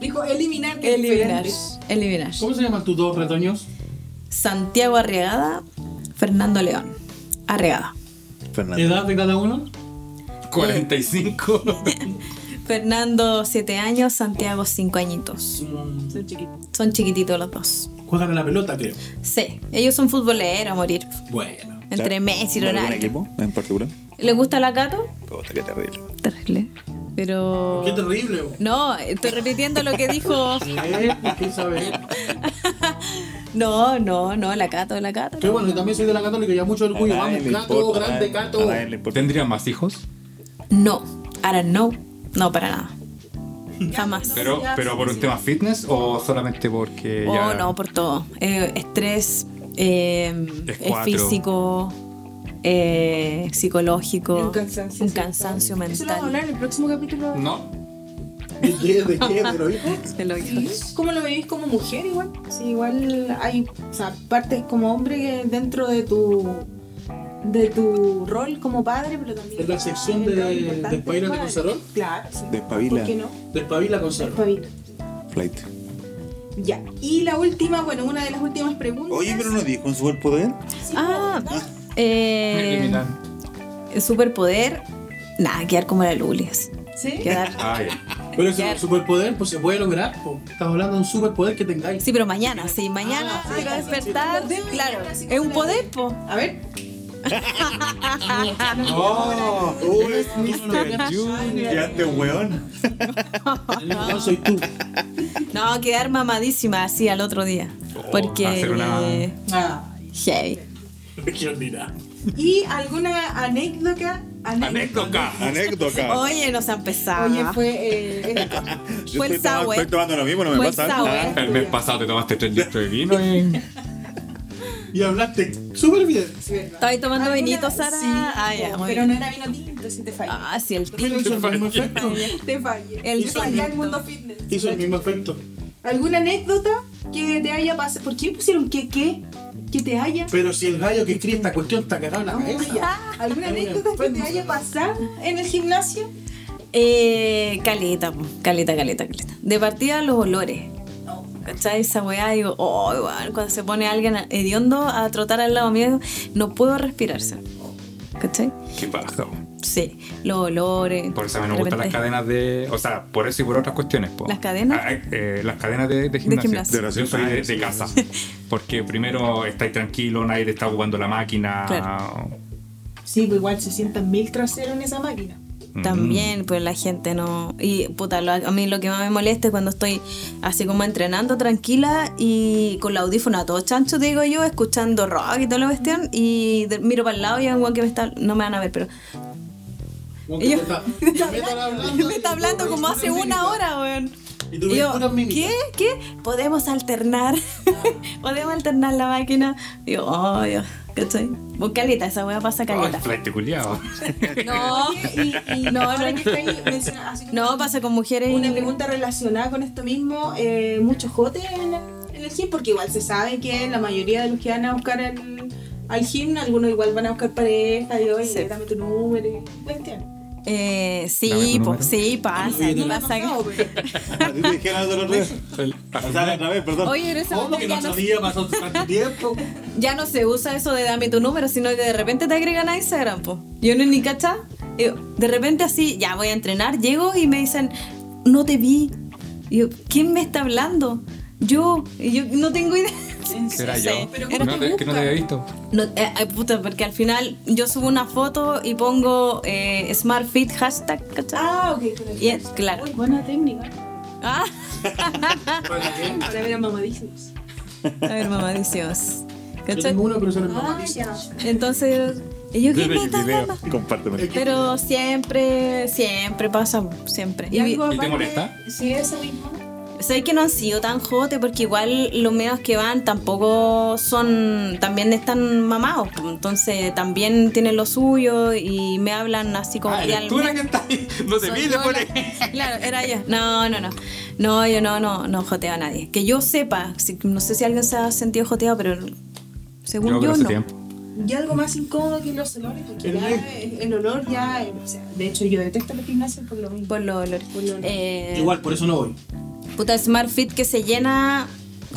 Dijo eliminar. que Eliminar. Eliminar. ¿Cómo se llaman tus dos retoños? Santiago Arriagada, Fernando León. Arriagada. Fernando. ¿Edad de cada uno? 45. Fernando, 7 años, Santiago, 5 añitos. Mm, Soy chiquito. Son chiquititos los dos. Juegan a la pelota, creo. Sí, ellos son futboleros a morir. Bueno. Entre Messi y ¿De algún Ronaldo. equipo en particular? ¿Le gusta la? Puta, qué terrible. Terrible. Pero... Qué terrible. bo. No, estoy repitiendo lo que dijo... Eh, ¿Qué sabes? No, no, no, la Cato, la Cato. Que bueno, yo también soy de la católica, ya mucho orgullo. Vamos, Cato, importa, a grande Cato. ¿Tendrían más hijos? No, ahora no. No, para nada. Jamás. Pero, pero por un tema fitness o solamente porque ya. Oh, no, por todo. Eh, estrés, eh, Es físico, eh, psicológico, Un cansancio. un cansancio Eso lo vamos a mental. hablar en el próximo capítulo. No. ¿De qué? ¿De qué? ¿De los hijos? Te lo digo. ¿Cómo lo veis como mujer igual? Sí, igual hay, o sea, partes como hombre que dentro de tu de tu rol como padre, pero también ¿En la sección de- importante de Espabila como con padre. Cerrón? Claro, sí. Despabila. ¿Por qué no? Despabila con cero. Espabila. Flight. Ya. Y la última, bueno, una de las últimas preguntas. Oye, pero no dijo un superpoder. Sí, Ah, ¿verdad? Eh, superpoder, nada, quedar como la Luli. así. ¿Sí? Quedar. Ah. Pero ese Ya. superpoder, pues se puede lograr. po. Estamos hablando de un superpoder que tengáis. Sí, pero mañana, sí, mañana Ah, quiero sí, despertar. sí. Claro, es un poder, po. A ver. ¡Uy, Mr. Junior! ¡Quedaste weón! No soy tú. No, quedar mamadísima así al otro día. Oh, Porque. hacer una- eh, Ah. heavy. No quiero ni nada. ¿Y alguna anécdota? Anécdota. Anécdota. Oye, nos ha empezado. Oye, fue. Eh, Yo fue el sour. estoy tomando lo mismo, no me Fue el pasa. sour. Ah, El mes pasado te tomaste 3 litros de vino y. Y hablaste súper bien. ¿Estabas tomando ¿Alguna- vinito, Sara? Sí, Ah, ya, muy pero bien. no era vino tinto, si te fallé. Ah, sí, el Pero tinto. hizo el mismo efecto. Te fallé. El al tinto. mundo fitness. Hizo el mismo efecto. ¿Alguna anécdota que te haya pasado? ¿Por qué pusieron que qué? Que te haya. Pero si el gallo que escribe esta cuestión está cagado en la cabeza. ¿Alguna anécdota que te haya pasado en el gimnasio? Eh, caleta, caleta, caleta, caleta. De partida, los olores. ¿Cachai? Esa weá, digo, oh, igual, cuando se pone alguien hediondo a trotar al lado mío, no puedo respirarse. ¿Cachai? ¿Qué pasa? Sí, los olores. Por eso a mí me de gustan las repente- cadenas de. O sea, por eso y por otras cuestiones. po. ¿Las cadenas? Ah, eh, las cadenas de, de gimnasio. gimnasio. De. Yo soy de, de casa. Porque primero estáis tranquilo, nadie te está ocupando la máquina. Claro. Sí, pues igual se sientan mil traseros en esa máquina. También, pues la gente no. Y puta, lo- a mí lo que más me molesta es cuando estoy así como entrenando tranquila y con la audífono a todo chancho, digo yo, escuchando rock y todo lo bestión. Y de- miro para el lado y hay un que me está. No me van a ver, pero. Me está- me están hablando me está hablando como hace una hora, weón. Y tú. ¿qué? ¿Qué? Podemos alternar. Podemos alternar la máquina. Yo, oh, Dios, ¿cachai? Vos caleta, esa weá pasa Ay, caleta. culiao. No, Y, y No, no. como no, pasa con mujeres Una pregunta relacionada con esto mismo, eh, muchos jotes en el, en el gym, porque igual se sabe que la mayoría de los que van a buscar al, al gym, algunos igual van a buscar pareja, y oye, Sí. dame tu número, y-. Eh, sí, pues, sí, pasa. Ha pasa te dijeron otra vez. O sea, otra vez, perdón. Oye, pero esa ¿Cómo que ya, no sabía? Pasó tanto tiempo. ya no se usa eso de dame tu número, sino que de repente te agregan a Instagram, po. Yo no ni yo, De repente así, ya voy a entrenar, llego y me dicen, no te vi. Y yo, ¿quién me está hablando? Yo, yo no tengo idea. ¿Será Sí, yo? pero No, ¿cómo te te- que no te había visto. No, eh, eh, puta, porque al final yo subo una foto y pongo eh, Smart Fit hashtag, ¿cachai? Ah, ok. con el Y es- gesto. claro. Uy, buena técnica. Ah, Para ver a mamadísimos. a ver, mamadísimos. Yo ¿Cachai? tengo uno, pero son Ah, mamadísimos. ya. Entonces, ¿y yo Yo? Compárteme. Pero siempre, siempre pasa, siempre. ¿Y Y, algo ¿Y te molesta? Sí, eso mismo. Sé que no han sido tan jote porque igual los medios que van tampoco son, también están mamados, entonces también tienen lo suyo y me hablan así como Ah, eres tú la que está ahí. No te te la- pone. Claro, era yo. No, no, no. No, yo no, no, no joteo a nadie. Que yo sepa, si- no sé si alguien se ha sentido joteado, pero según Yo, yo, no. tiempo. Y algo más incómodo que los olores, porque El ya olor. el olor ya, o sea, de hecho yo detesto los gimnasios por lo mismo. Por los olores. Por los olores. Eh, Igual, por eso no voy. Puta Smart Fit que se llena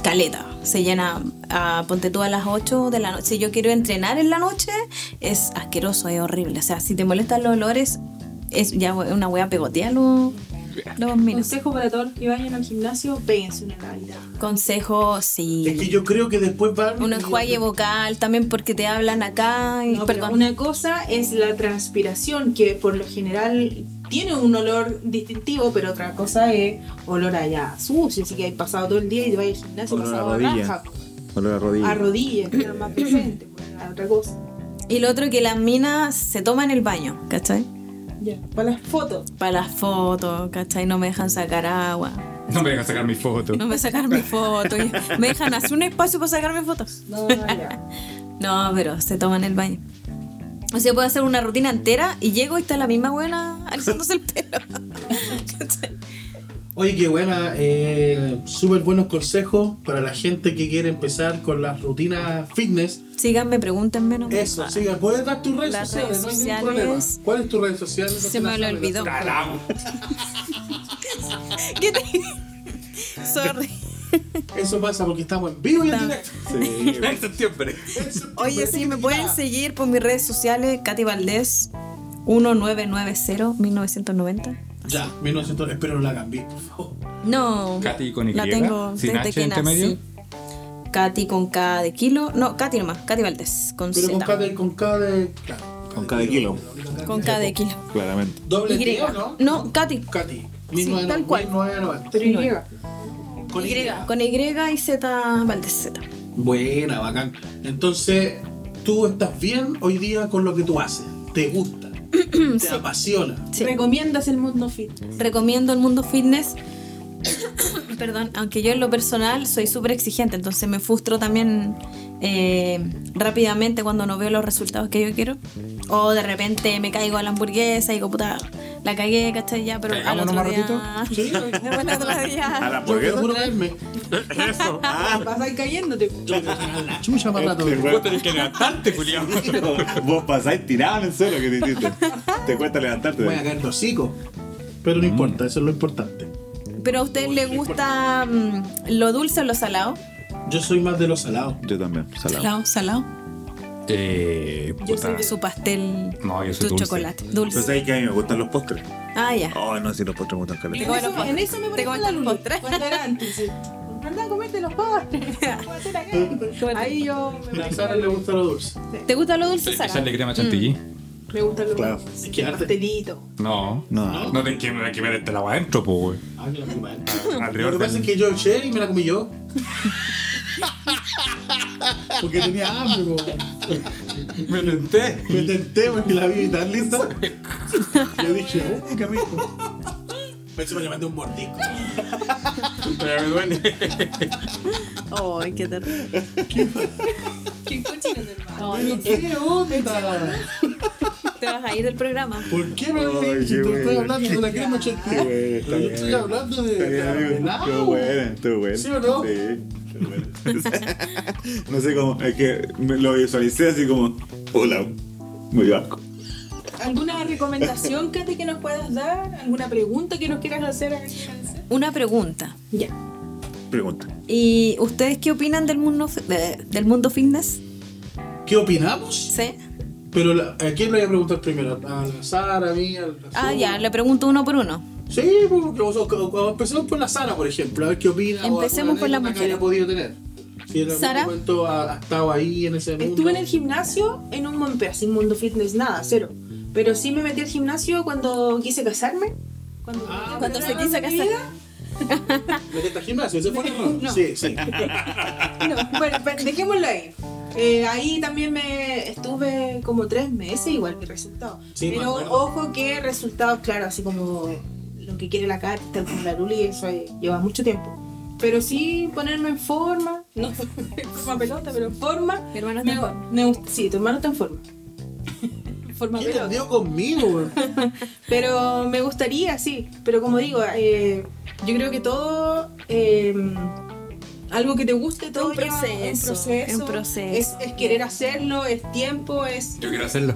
caleta. Se llena, a, ponte tú a las 8 de la noche. Si yo quiero entrenar en la noche, es asqueroso, es horrible. O sea, si te molestan los olores, es ya una wea pegotea los, los. Consejo para todos los que vayan al gimnasio, péguense una Navidad. Consejo, sí. Es que yo creo que después van. Un enjuague vocal también porque te hablan acá. Y, No, perdón. una cosa es la transpiración, que por lo general tiene un olor distintivo, pero otra cosa es olor allá sucio, así que hay pasado todo el día y te vas al gimnasio Olor a pasado a rodilla. raja. Olor a rodilla. a rodillas, que era más presente, pues, otra cosa. Y lo otro que las minas se toman el baño, ¿cachai? Ya, para las fotos. Para las fotos, ¿cachai? No me dejan sacar agua. No me dejan sacar mi foto. No me sacan mi foto. Me dejan hacer un espacio para sacarme fotos. No, ya. No, pero se toman el baño. O sea, puedo hacer una rutina entera y llego y está la misma buena alisándose el pelo. Oye, qué buena, eh, súper buenos consejos para la gente que quiere empezar con las rutinas fitness. Síganme, pregúntenme nomás. Eso, siga, puedes dar tus redes Las sociales, redes no hay ningún sociales. problema. ¿Cuál es tu red social? Se me lo olvidó. Calao. ¿Qué te... Sorry. Eso pasa porque estamos en vivo y en directo. Sí, En septiembre. Oye, sí, me pueden seguir por mis redes sociales, Katy Valdés 1990-1990. Ya, 1900, espero no la cambié, por favor. No. Katy con Y, La tengo sin desde H que entre nací. medio. Katy con K de kilo. No, Katy nomás. Katy Valdés. Con Pero con Z. cada, con cada, claro, Con cada kilo. Con K de kilo. claramente. Doble Y. T, ¿o ¿no? No, Katy. Katy. Sí, tal cual. 1990. Pero no. llega. Con Y. Con Y y Z Valdés Z. Buena, bacán. Entonces, tú estás bien hoy día con lo que tú haces. Te gusta. te apasiona. Sí. ¿Recomiendas el mundo fit? Recomiendo el mundo fitness. Perdón, aunque yo en lo personal soy súper exigente, entonces me frustro también eh, rápidamente cuando no veo los resultados que yo quiero. O de repente me caigo a la hamburguesa y digo, puta, la cagué, ¿cachai? Ya, pero al Caigámonos otro más día... Sí, Pero al otro día... A la hamburguesa. juro verme. Eso. Ah, Vas a ir cayéndote. La chucha más rato. Este Vos tenés que levantarte, Julián. Vos pasáis tirado en el suelo que te hiciste. Te cuesta levantarte. Voy a caer hocico. Pero no importa, eso es lo importante. ¿Pero a usted le gusta mm, lo dulce o lo salado? Yo soy más de los salados. Yo también, salado. Salado, salado. Eh, puta. Su pastel, No, yo soy tu dulce. chocolate, dulce. sabes que a mí me gustan los postres. Ah, ya. Oh, no, si los postres me gustan En caleta. Te comes eso, los postres. en eso me Te parece la. Cuando era antes, sí. Comerte los postres. Ahí yo me, A Sara le gusta lo dulce. ¿Te gusta lo dulce, que Sara? echarle crema chantilly. me gusta los Claro. Es que arte. pastelitos. No. No. No tenés que, que meterte el agua adentro, pues, güey. Ay, me la comí. Lo Alrededor que pasa es que yo eché y me la comí yo. Porque tenía hambre, po. Me tenté. Me tenté porque la vi tan linda. Yo dije, oh, qué rico. Pensé que me mandé un mordisco. Pero me duele. Ay, qué terrible. Qué cochino de hermano. Ay, ¿Qué onda? te vas a ir del programa. ¿Por qué me si qué te estoy bueno. hablando de la crema chantilly? Bueno, estoy hablando de. Estuvo buena, estuvo buena. ¿Sí o no? Sí. no sé cómo, es que me lo visualicé así como, hola, muy bajo. ¿Alguna recomendación, Katy, que nos puedas dar? ¿Alguna pregunta que nos quieras hacer? Una pregunta. Ya. Pregunta. ¿Y ustedes qué opinan del mundo, de- del mundo fitness? ¿Qué opinamos? ¿Sí? Pero la- ¿a quién le voy a preguntar primero? ¿A la Sara, a mí? a la Ah, ya, le pregunto uno por uno. Sí, porque vos- o- o- empecemos por la Sara, por ejemplo, a ver qué opina. o Empecemos alguna por la anécdota que mujer. haya podido tener. Si en algún Sara. momento ha, ha estado ahí en ese mundo. Estuve en el gimnasio en un momento, sin mundo fitness, nada, cero. Pero sí me metí al gimnasio cuando quise casarme. Cuando, Ah, Cuando se quiso casar. Meterte al gimnasio, ese fue el. No. Sí, sí. No, bueno, dejémoslo ahí. Eh, ahí también me estuve como tres meses, igual mi resultado. Sí, Pero ojo que resultados, claro, así como lo que quiere la estar con la Luli, eso eh, lleva mucho tiempo. Pero sí ponerme en forma, no en forma pelota, pero en forma. Mi hermano está Me- en forma. me sí, tu hermano está en forma. En forma ¿Qué pelota. conmigo? Pero me gustaría, sí. Pero como digo, eh, yo creo que todo, eh, algo que te guste, todo Un lleva proceso, un proceso. un proceso. Es, es querer hacerlo, es tiempo, es, Yo quiero hacerlo.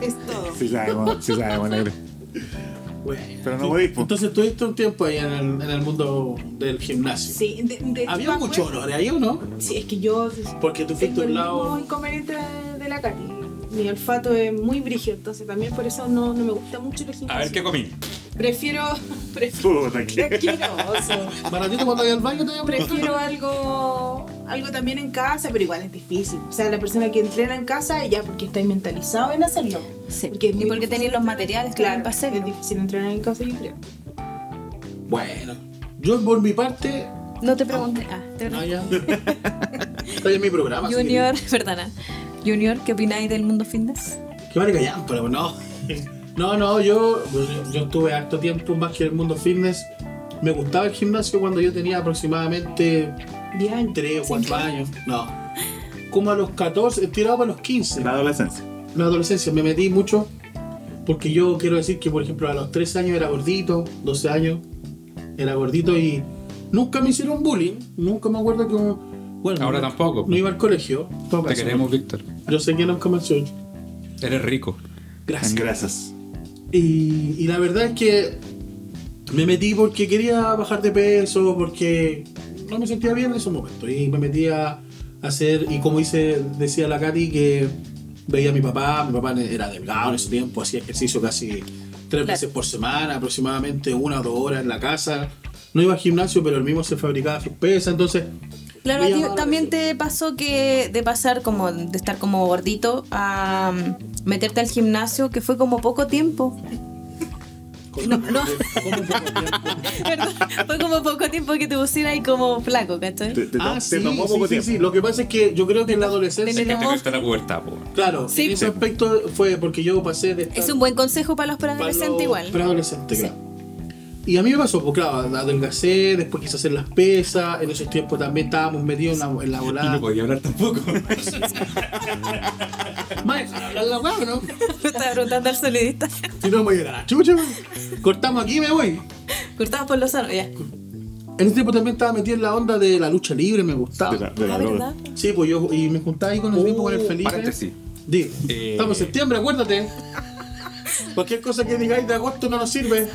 es todo. Sí sabemos, sí sabemos, negro. Bueno, Pero no podéis, po. Entonces estuviste un tiempo ahí en el, en el mundo del gimnasio. Sí, de, Había mucho olor ahí, ¿o no? Sí, es que yo Porque tú fuiste un lado. inconveniente de, la Katy. Mi olfato es muy brígido, entonces también por eso no, no me gusta mucho el gimnasio. A ver qué comí. Prefiero, prefiero, Puta, qué que. asqueroso. Baratito cuando vaya al baño te voy a. Prefiero algo, algo también en casa, pero igual es difícil. O sea, la persona que entrena en casa, ya porque está mentalizado en hacerlo. Sí. Porque y porque tenéis los materiales claro, para hacerlo. Es difícil entrenar en casa, yo creo. Bueno, yo por mi parte No te pregunté. Ah, te Ah, ya. Estoy en mi programa. que- Junior, perdona. Junior, ¿qué opináis del mundo fitness? Qué vale callar, pero no. No, no, yo, pues, yo estuve harto tiempo más que en el mundo fitness. Me gustaba el gimnasio cuando yo tenía aproximadamente 10 años. 3 o 4 años. No. Como a los 14, tirado para los 15. La adolescencia. la adolescencia me metí mucho porque yo quiero decir que por ejemplo a los 13 años era gordito, 12 años era gordito y nunca me hicieron bullying, nunca me acuerdo que bueno, Ahora no- tampoco. No iba al colegio. todo Te caso, queremos, Víctor. Yo sé que nunca me han hecho- Eres rico. Gracias. En grasas. Y, y la verdad es que me metí porque quería bajar de peso, porque no me sentía bien en esos momentos. Y me metí a hacer, y como dice, decía la Katy, que veía a mi papá, mi papá era delgado en ese tiempo, hacía ejercicio casi tres veces por semana, aproximadamente una o dos horas en la casa. No iba al gimnasio, pero él mismo se fabricaba sus pesas, entonces... Claro, la también te pasó que de pasar como de estar como gordito a meterte al gimnasio, que fue como poco tiempo. No, no. Fue como poco tiempo que te pusieras ahí como flaco, ¿cachai? Te, te, Ah, te sí, tomó sí, poco sí, tiempo. sí. Lo que pasa es que yo creo que en la adolescencia... Es que te la pubertad, po. Claro, Sí. en ese aspecto fue porque yo pasé de estar Es un buen consejo para los preadolescentes igual. Preadolescente, Sí. claro. Y a mí me pasó, pues claro, adelgacé, después quise hacer las pesas, en esos tiempos también estábamos metidos en la, en la Y no volada. podía hablar tampoco. Más hablar la weá, ¿no? Me estaba preguntando al solidista. Si no me voy a ir a la chucha. Cortamos aquí y me voy. Cortado por los sanos, ya. En ese tiempo también estaba metido en la onda de la lucha libre, me gustaba. De la, de la Ah. Sí, pues yo, y me juntaba ahí con el tipo, con el Felipe. Paréntesis. Di, Eh. estamos en septiembre, acuérdate. Cualquier cosa que digáis de agosto no nos sirve.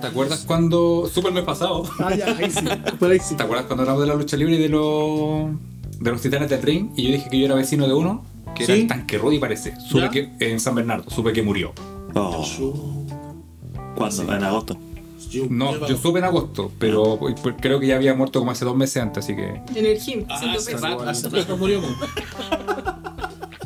¿Te acuerdas cuando. Super mes pasado. Ah, ya, ahí sí. Por ahí sí. ¿Te acuerdas cuando hablamos de la lucha libre y de los. de los titanes del ring? Y yo dije que yo era vecino de uno, que era Sí. el tanque Rudy, parece. Supe ¿Ya? que. en San Bernardo, supe que murió. Oh, ¿Cuándo? En agosto. No, yo supe en agosto, pero pues, creo que ya había muerto como hace dos meses antes, así que. En el gym, Ah, hace rato, hace rato murió.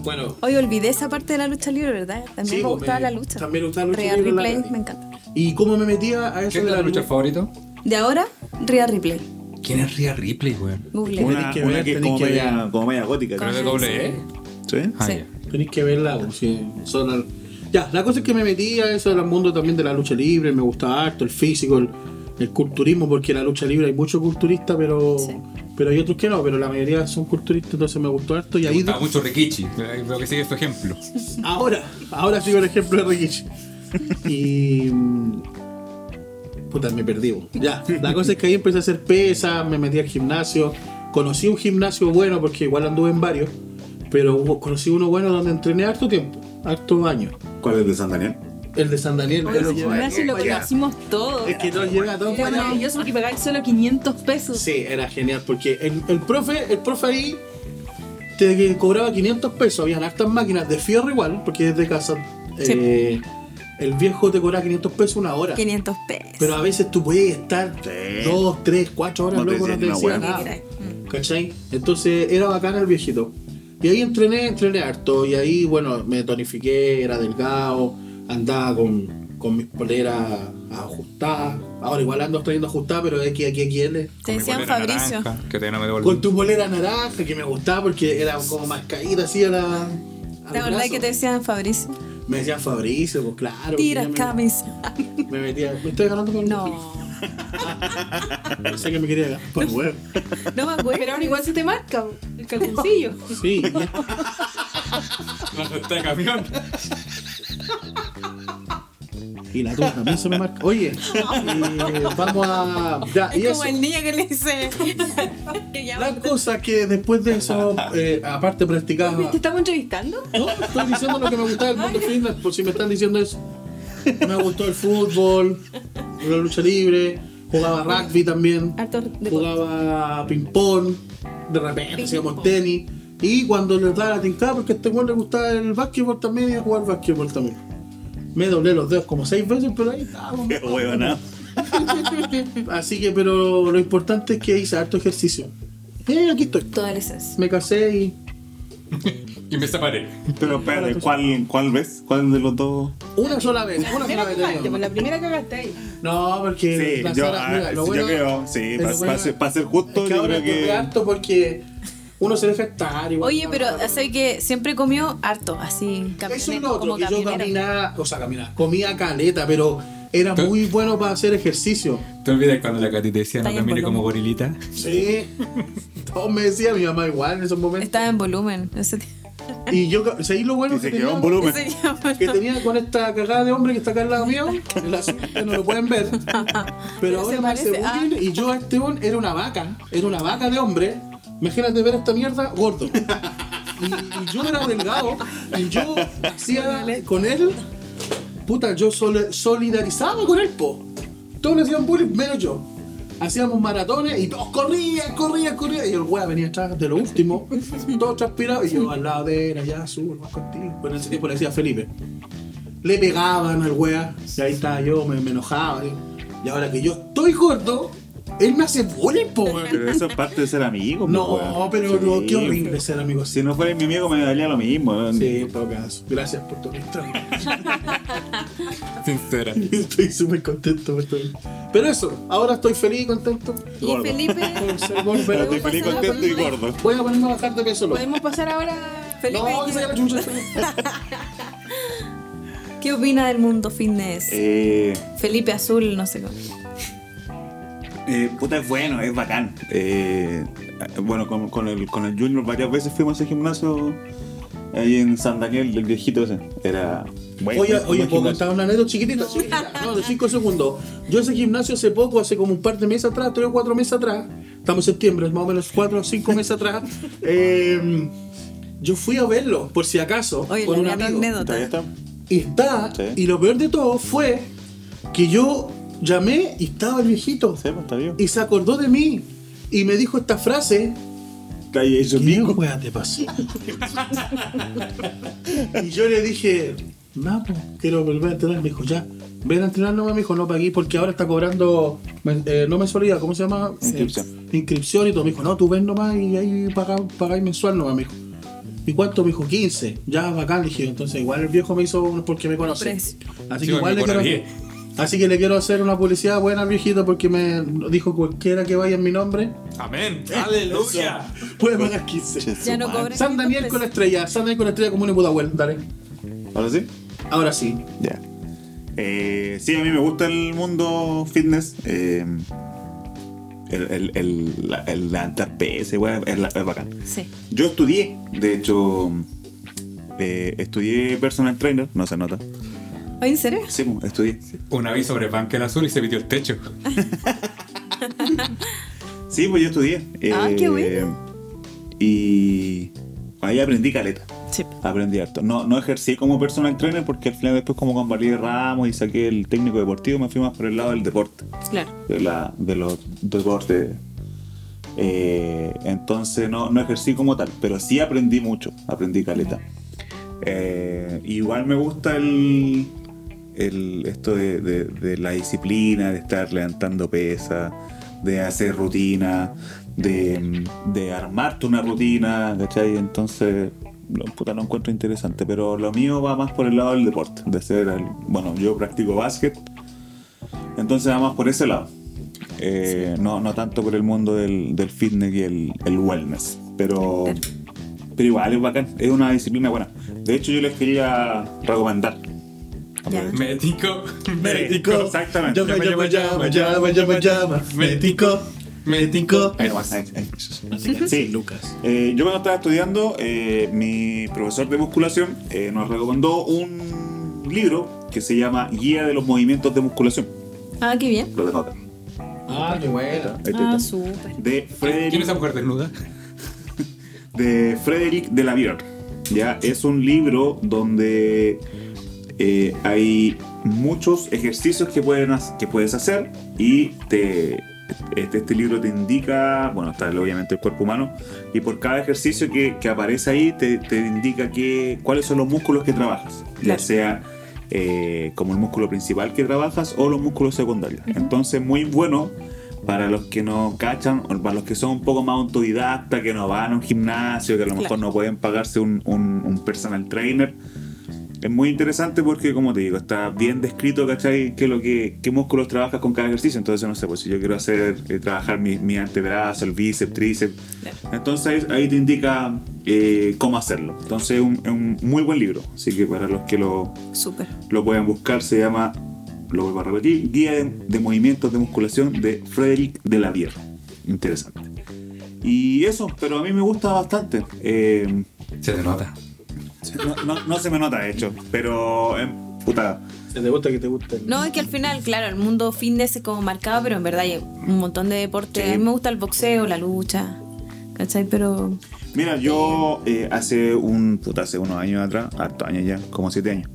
Bueno, Hoy olvidé esa parte de la lucha libre, ¿verdad? También Sí, me pues, gustaba me- la lucha. también me gustaba la lucha Real libre, la Replay, verdad. me encanta. ¿y cómo me metía a eso ¿Quién de es la lucha? favorito? De ahora, Real Replay. ¿Quién es Rhea Ripley, weón? Google. Una- Una, que una ver, que es como que media, como media gótica. ¿Pero es de Sí. doble E? ¿Sí? Ah, Sí. ya. Tenéis que verla, pues, sí, son al- Ya, la cosa es que me metí a eso del mundo también de la lucha libre, me gustaba harto el físico, el, el culturismo, porque en la lucha libre hay muchos culturistas, pero Sí. pero hay otros que no, pero la mayoría son culturistas, entonces me gustó harto. Y Me ahí gustaba mucho Rikichi, creo que sigue su ejemplo. Ahora, ahora sigo el ejemplo de Rikichi. Y. Puta, me perdí. Ya, la cosa es que ahí empecé a hacer pesas, me metí al gimnasio. Conocí un gimnasio bueno, porque igual anduve en varios. Pero conocí uno bueno donde entrené harto tiempo, hartos años. ¿Cuál es de San Daniel? El de San Daniel. Oye, llevé- gimnasio lo conocimos todos. Es que nos llevé a todos Era maravilloso porque pagáis solo 500 pesos. Sí, era genial, porque el, el profe, el profe ahí te cobraba 500 pesos, habían hartas máquinas de fierro igual, porque desde casa Sí. eh, el viejo te cobraba 500 pesos una hora. 500 pesos. Pero a veces tú puedes estar Sí. dos, tres, cuatro horas, No te loco, no te decía nada. ¿Cachai? Entonces era bacán el viejito. Y ahí entrené, entrené harto. Y ahí, bueno, me tonifiqué, era delgado, andaba con, con mis poleras ajustadas. Ahora igual ando trayendo ajustadas, pero aquí, aquí, aquí, L. Te Con mi decían polera Fabricio. naranja, que todavía no me Con tu polera naranja, que me gustaba porque era como más caída así a la. al ¿Te acordás que te decían Fabricio? Me decían Fabricio, pues claro. Tira camisa. me, me metía. ¿Me estoy ganando por No. Pensé que me quería ganar por huevo. No me acuerdo. Pero ahora igual se te marca el calzoncillo. Sí, La de camión. Y la tuya también se me marca. Oye, eh, vamos a. Ya, y Es eso. como el niño que le dice. que llama. La cosa que después de eso, eh, aparte practicaba. ¿Te estamos entrevistando? No, estoy diciendo lo que me gustaba del mundo fitness, por si me están diciendo eso. Me gustó el fútbol, la lucha libre, jugaba rugby también, jugaba ping-pong, de repente hacíamos tenis. Y cuando les daba la tincada, porque a este güey le gustaba el básquetbol también, iba a jugar básquetbol también. Me doblé los dedos como seis veces, pero ahí estábamos. Qué huevona. Así que, pero lo importante es que hice harto ejercicio. Eh, aquí estoy. Toda la esencia. Me casé y Y me separé. Pero espérate, ¿cuál, ¿cuál ves? ¿Cuál de los dos? Una sola vez, una La primera sola vez. cagaste, pues la primera cagaste ahí. No, porque Sí, yo, Sara- ah, mira, lo yo bueno- creo, sí, para, bueno- ser, para ser justo, es que yo ahora creo que... harto porque uno se deja estar igual. Oye, pero sé que siempre comió harto, así, Eso es lo otro, como que yo caminaba, o sea, caminaba, comía caleta, pero era Pero- muy bueno para hacer ejercicio. ¿Te olvidas cuando la Katy te decía no camine como gorilita? Sí. Todos me decían, mi mamá igual en esos momentos. Estaba en volumen. Ese Y yo, ¿sabéis lo bueno Y que se quedó tenía? en volumen. Que tenía con esta cagada de hombre que está acá al lado mío, en la que no lo pueden ver. Pero ahora se me hace ah. y yo a este bon era una vaca, era una vaca de hombre. Imagínate ver esta mierda gordo. Y, yo era delgado y yo hacía con él, puta, yo sol- solidarizaba con él, po. Todos le hacían bullying, menos yo. Hacíamos maratones y todos corrían, corrían, corrían. Y el weá venía atrás de lo último, todo transpirado. Y yo al lado de él, allá, subo, más contigo. Bueno, en ese tiempo le decía Felipe. Le pegaban al weá. Y ahí estaba yo, me, enojaba. Y ahora que yo estoy gordo, él me hace bullying, po, weón. Pero eso es parte de ser amigo. No, weón. pero no, qué horrible ser amigo. Si no fuera mi amigo me daría lo mismo. ¿no? Sí, en todo caso. Gracias por tu amistad. Sincera. Estoy súper contento por todo. Pero eso, ahora estoy feliz y contento. Y Gordo. Felipe, estoy feliz, contento y gordo. Voy a ponerme a bajar de peso. loco. Podemos pasar ahora. Felipe, No, que se vaya la chucha. ¿qué opina del mundo fitness? Eh, Felipe Azul, no sé cómo. Eh, puta, es bueno, es bacán. Eh, bueno, con, con el, con el Junior varias veces fuimos a ese gimnasio ahí en San Daniel, el viejito ese. Era bueno. Oye, oye, ¿puedo contar una anécdota chiquitita? chiquitita? No, de 5 segundos. Yo ese gimnasio hace poco, hace como un par de meses atrás, 3 o 4 meses atrás, estamos en septiembre, más o menos 4 o 5 meses atrás, eh, yo fui a verlo, por si acaso, Oye, con un amigo. anécdota. Y está, Sí. y lo peor de todo fue que yo llamé y estaba el viejito. Sí, pues, está bien. Y se acordó de mí y me dijo esta frase. Calle eso ¿Qué te pasó? y yo le dije, no, pues, quiero volver a entrenar. Me dijo, ya, ven a entrenar nomás, me dijo, no pagué porque ahora está cobrando, eh, no mensualidad, ¿cómo se llama? Inscripción. Eh, inscripción y todo. Me dijo, no, tú ven nomás y ahí pagáis pagáis mensual nomás, me dijo. ¿Y cuánto? Me dijo 15. Ya, bacán, le dije. Entonces, igual el viejo me hizo porque me conoce. Así Sí, que igual le quiero. Cobra 10. Así que le quiero hacer una publicidad buena al viejito porque me dijo cualquiera que vaya en mi nombre. Amén. Aleluya. Puede pagar 15. Ya no cobra. San Daniel con estrella. San Daniel con estrella como un Pudahuel. Dale. ¿Ahora sí? Ahora sí. Ya. Eh, sí, a mí me gusta el mundo fitness. eh, el, el, el, la- el levantar PS, weón, es, la- es bacán. Sí. Yo estudié, de hecho, eh, estudié personal trainer, no se nota. ¿En serio? Sí, pues, estudié. Una vez sobre Banque Azul y se metió el techo. Sí, pues yo estudié. Ah, eh, qué bueno. Y ahí aprendí caleta. Sí. Aprendí harto. No, no ejercí como personal trainer porque al final después como convalidé ramos y saqué el técnico deportivo me fui más por el lado del deporte. Claro. de, la, de los deportes. Eh, entonces no, no ejercí como tal, pero sí aprendí mucho, aprendí caleta. Eh, igual me gusta el, el esto de, de- de la disciplina, de estar levantando pesas, de hacer rutina, de, de armarte una rutina, ¿cachai? Entonces, lo, puta, lo encuentro interesante, pero lo mío va más por el lado del deporte, de ser, el- bueno, yo practico básquet, entonces va más por ese lado. Eh, no, no tanto por el mundo del, del fitness y el, el wellness. Pero, pero igual es bacán, es una disciplina buena. De hecho, yo les quería recomendar. Ya. Médico. Médico. Exactamente. Llama, llama, llama, llama, llama, llama. Ahí nomás, ahí, ahí. Sí, Lucas. Eh, yo cuando estaba estudiando, eh, mi profesor de musculación eh, nos recomendó un libro que se llama Guía de los Movimientos de Musculación. Ah, qué bien. Lo denota. Ah, qué bueno. Ah, súper. De ¿Quién es Frederick esa mujer desnuda? de Frederick de la Vier. Ya es un libro donde eh, hay muchos ejercicios que, pueden, que puedes hacer y te, este, este libro te indica, bueno, está obviamente el cuerpo humano, y por cada ejercicio que, que aparece ahí te, te indica que, cuáles son los músculos que trabajas, ya sea eh, como el músculo principal que trabajas o los músculos secundarios. Entonces, muy bueno para los que no cachan, o para los que son un poco más autodidactas, que no van a un gimnasio, que a lo mejor Claro. no pueden pagarse un, un- un personal trainer. Es muy interesante porque, como te digo, está bien descrito, ¿cachai? Qué, lo que, qué músculos trabajas con cada ejercicio. Entonces, no sé, pues si yo quiero hacer, eh, trabajar mi, mi antebrazo, el bíceps, tríceps. Entonces ahí, te indica eh, cómo hacerlo. Entonces es un, un muy buen libro. Así que para los que lo, Súper. lo pueden buscar, se llama, lo vuelvo a repetir, Guía de, de Movimientos de Musculación de Frederick Delavierre. Interesante. Y eso, pero a mí me gusta bastante. Eh, Se te nota. No, no- no se me nota, de hecho, pero eh, puta. Si te gusta que te guste. No, es que al final, claro, el mundo fitness es como marcado, pero en verdad hay un montón de deportes. Sí. A mí me gusta el boxeo, la lucha, ¿cachai? Pero Mira, yo eh, hace un puta, hace unos años atrás, hartos años ya, como siete años,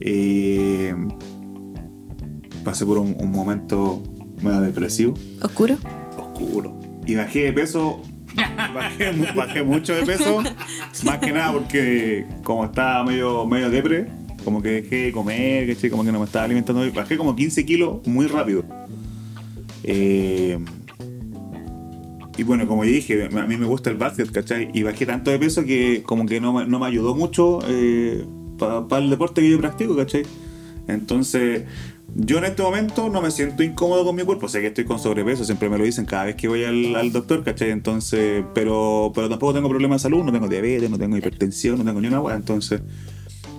eh, pasé por un, un momento medio depresivo, oscuro. oscuro. Y bajé de peso, bajé, mu- bajé mucho de peso, más que nada porque como estaba medio, medio depre, como que dejé de comer, como que no me estaba alimentando, bajé como 15 kilos muy rápido. Eh, y bueno, como ya dije, a mí me gusta el básquet, ¿cachai? Y bajé tanto de peso que como que no, no me ayudó mucho para el deporte que yo practico, ¿cachai? Entonces, yo en este momento no me siento incómodo con mi cuerpo. Sé que estoy con sobrepeso, siempre me lo dicen cada vez que voy al, al doctor, ¿cachai? Entonces, pero, pero tampoco tengo problemas de salud, no tengo diabetes, no tengo hipertensión, no tengo ni una hueá, entonces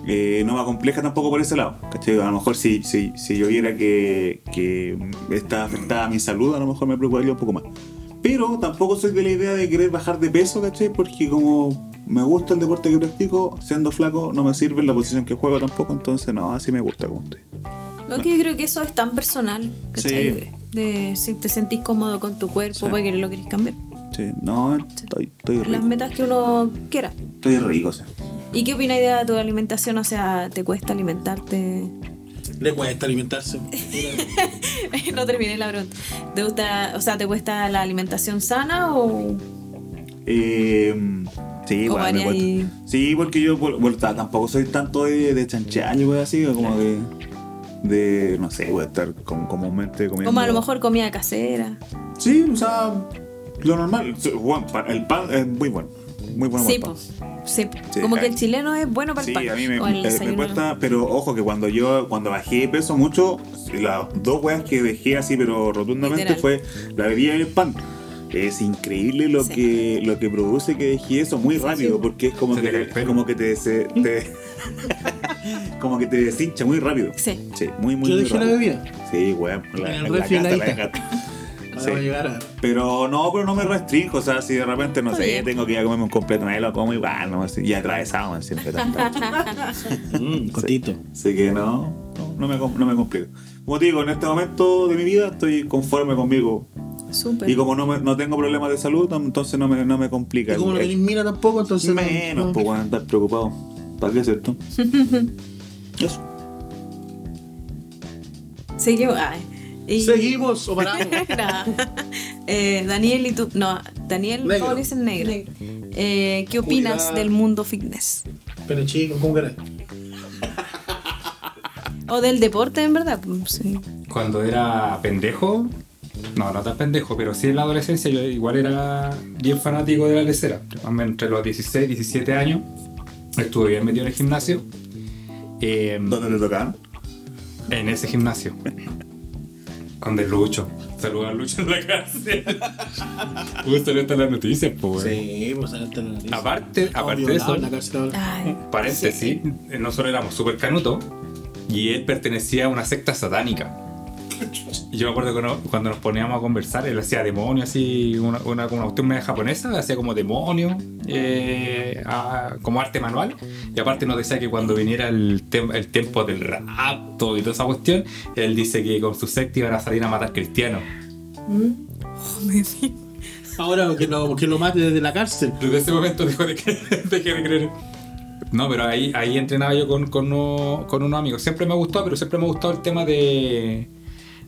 eh, no me acompleja tampoco por ese lado. ¿cachai? A lo mejor si, si, si yo viera que, que está afectada mi salud, a lo mejor me preocuparía un poco más. Pero tampoco soy de la idea de querer bajar de peso, ¿cachai? Porque como me gusta el deporte que practico, siendo flaco no me sirve la posición que juego tampoco, entonces no, así me gusta como estoy. Lo que yo creo que eso es tan personal, ¿cachai? Sí. De si te sentís cómodo con tu cuerpo, Sí. porque lo querés cambiar. Sí, no, estoy, estoy Las rico. metas que uno quiera. Estoy rico, sí. ¿Y qué opinas de tu alimentación? O sea, ¿te cuesta alimentarte? Le cuesta alimentarse. no terminé la pregunta. ¿Te gusta, o sea, ¿te cuesta la alimentación sana o Eh, sí, O igual me cuesta. Sí, porque yo bueno, tampoco soy tanto de, de chanchaño, así, como de, de, no sé, voy a estar como, comúnmente comiendo. como a lo mejor comida casera? Sí, o sea, lo normal. Sí, bueno, El pan es muy bueno. Muy bueno sí, el pan. Sí, Sí, como que el chileno es bueno para Sí, el pan. a mí me, cuesta, pero ojo que cuando yo, cuando bajé de peso mucho, las dos weas que dejé así, pero rotundamente Literal. fue la bebida y el pan. Es increíble lo Sí. que lo que produce que dejé eso muy rápido, porque es como Se que como que te, se- te- como que te deshincha muy rápido. Sí. Sí, muy muy, Yo muy dejé la rápido. bebida. Sí, weón, la, la la dejaste. Ahora Sí. a. Pero no, pero no me restringo, o sea, si de repente, no sé, bien. tengo que ir a comerme un completo, me lo como igual, no y atravesado man, siempre. tanto. Mm, cotito. Así que no, no, no me, no me complico. Como te digo, en este momento de mi vida estoy conforme conmigo. Súper. Y como no, me- no tengo problemas de salud, entonces no me, no me complica. Y como no el- tenéis mina tampoco, entonces. no- menos, no. pues van a estar preocupados. ¿Para qué, cierto? Eso. Seguimos. ay, y- ¿Seguimos o paramos? Eh, Daniel y tú. No, Daniel, Negro. ¿cómo dicen negro? Negro. Eh, ¿Qué opinas Cuidado. del mundo fitness? Pero chico, ¿cómo querés? O del deporte, en verdad. Sí. Cuando era pendejo, no, no tan pendejo, pero sí en la adolescencia yo igual era bien fanático de la lecera. Entre los 16 y 17 años estuve bien metido en el gimnasio. Eh, ¿Dónde te tocaban? en ese gimnasio. Donde Lucho. Saluda a Lucho en la cárcel. Justo en estas las noticias, pues. Sí, pues ahorita la noticia. Aparte, Estamos aparte de eso, la cárcel paréntesis, sí. eh, nosotros éramos súper canutos y él pertenecía a una secta satánica. Y yo me acuerdo que cuando nos poníamos a conversar, él hacía demonio, así, una, una, una cuestión media japonesa, hacía como demonio, eh, a- como arte manual. Y aparte nos decía que cuando viniera el, tem- el tiempo del rapto y toda esa cuestión, él dice que con su secta iban a salir a matar cristianos. Ahora que lo, que lo mate desde la cárcel. Desde ese momento dejó de, cre- dejé de creer. No, pero ahí, ahí entrenaba yo con, con, uno- con unos amigos. Siempre me gustó, pero siempre me gustó el tema de,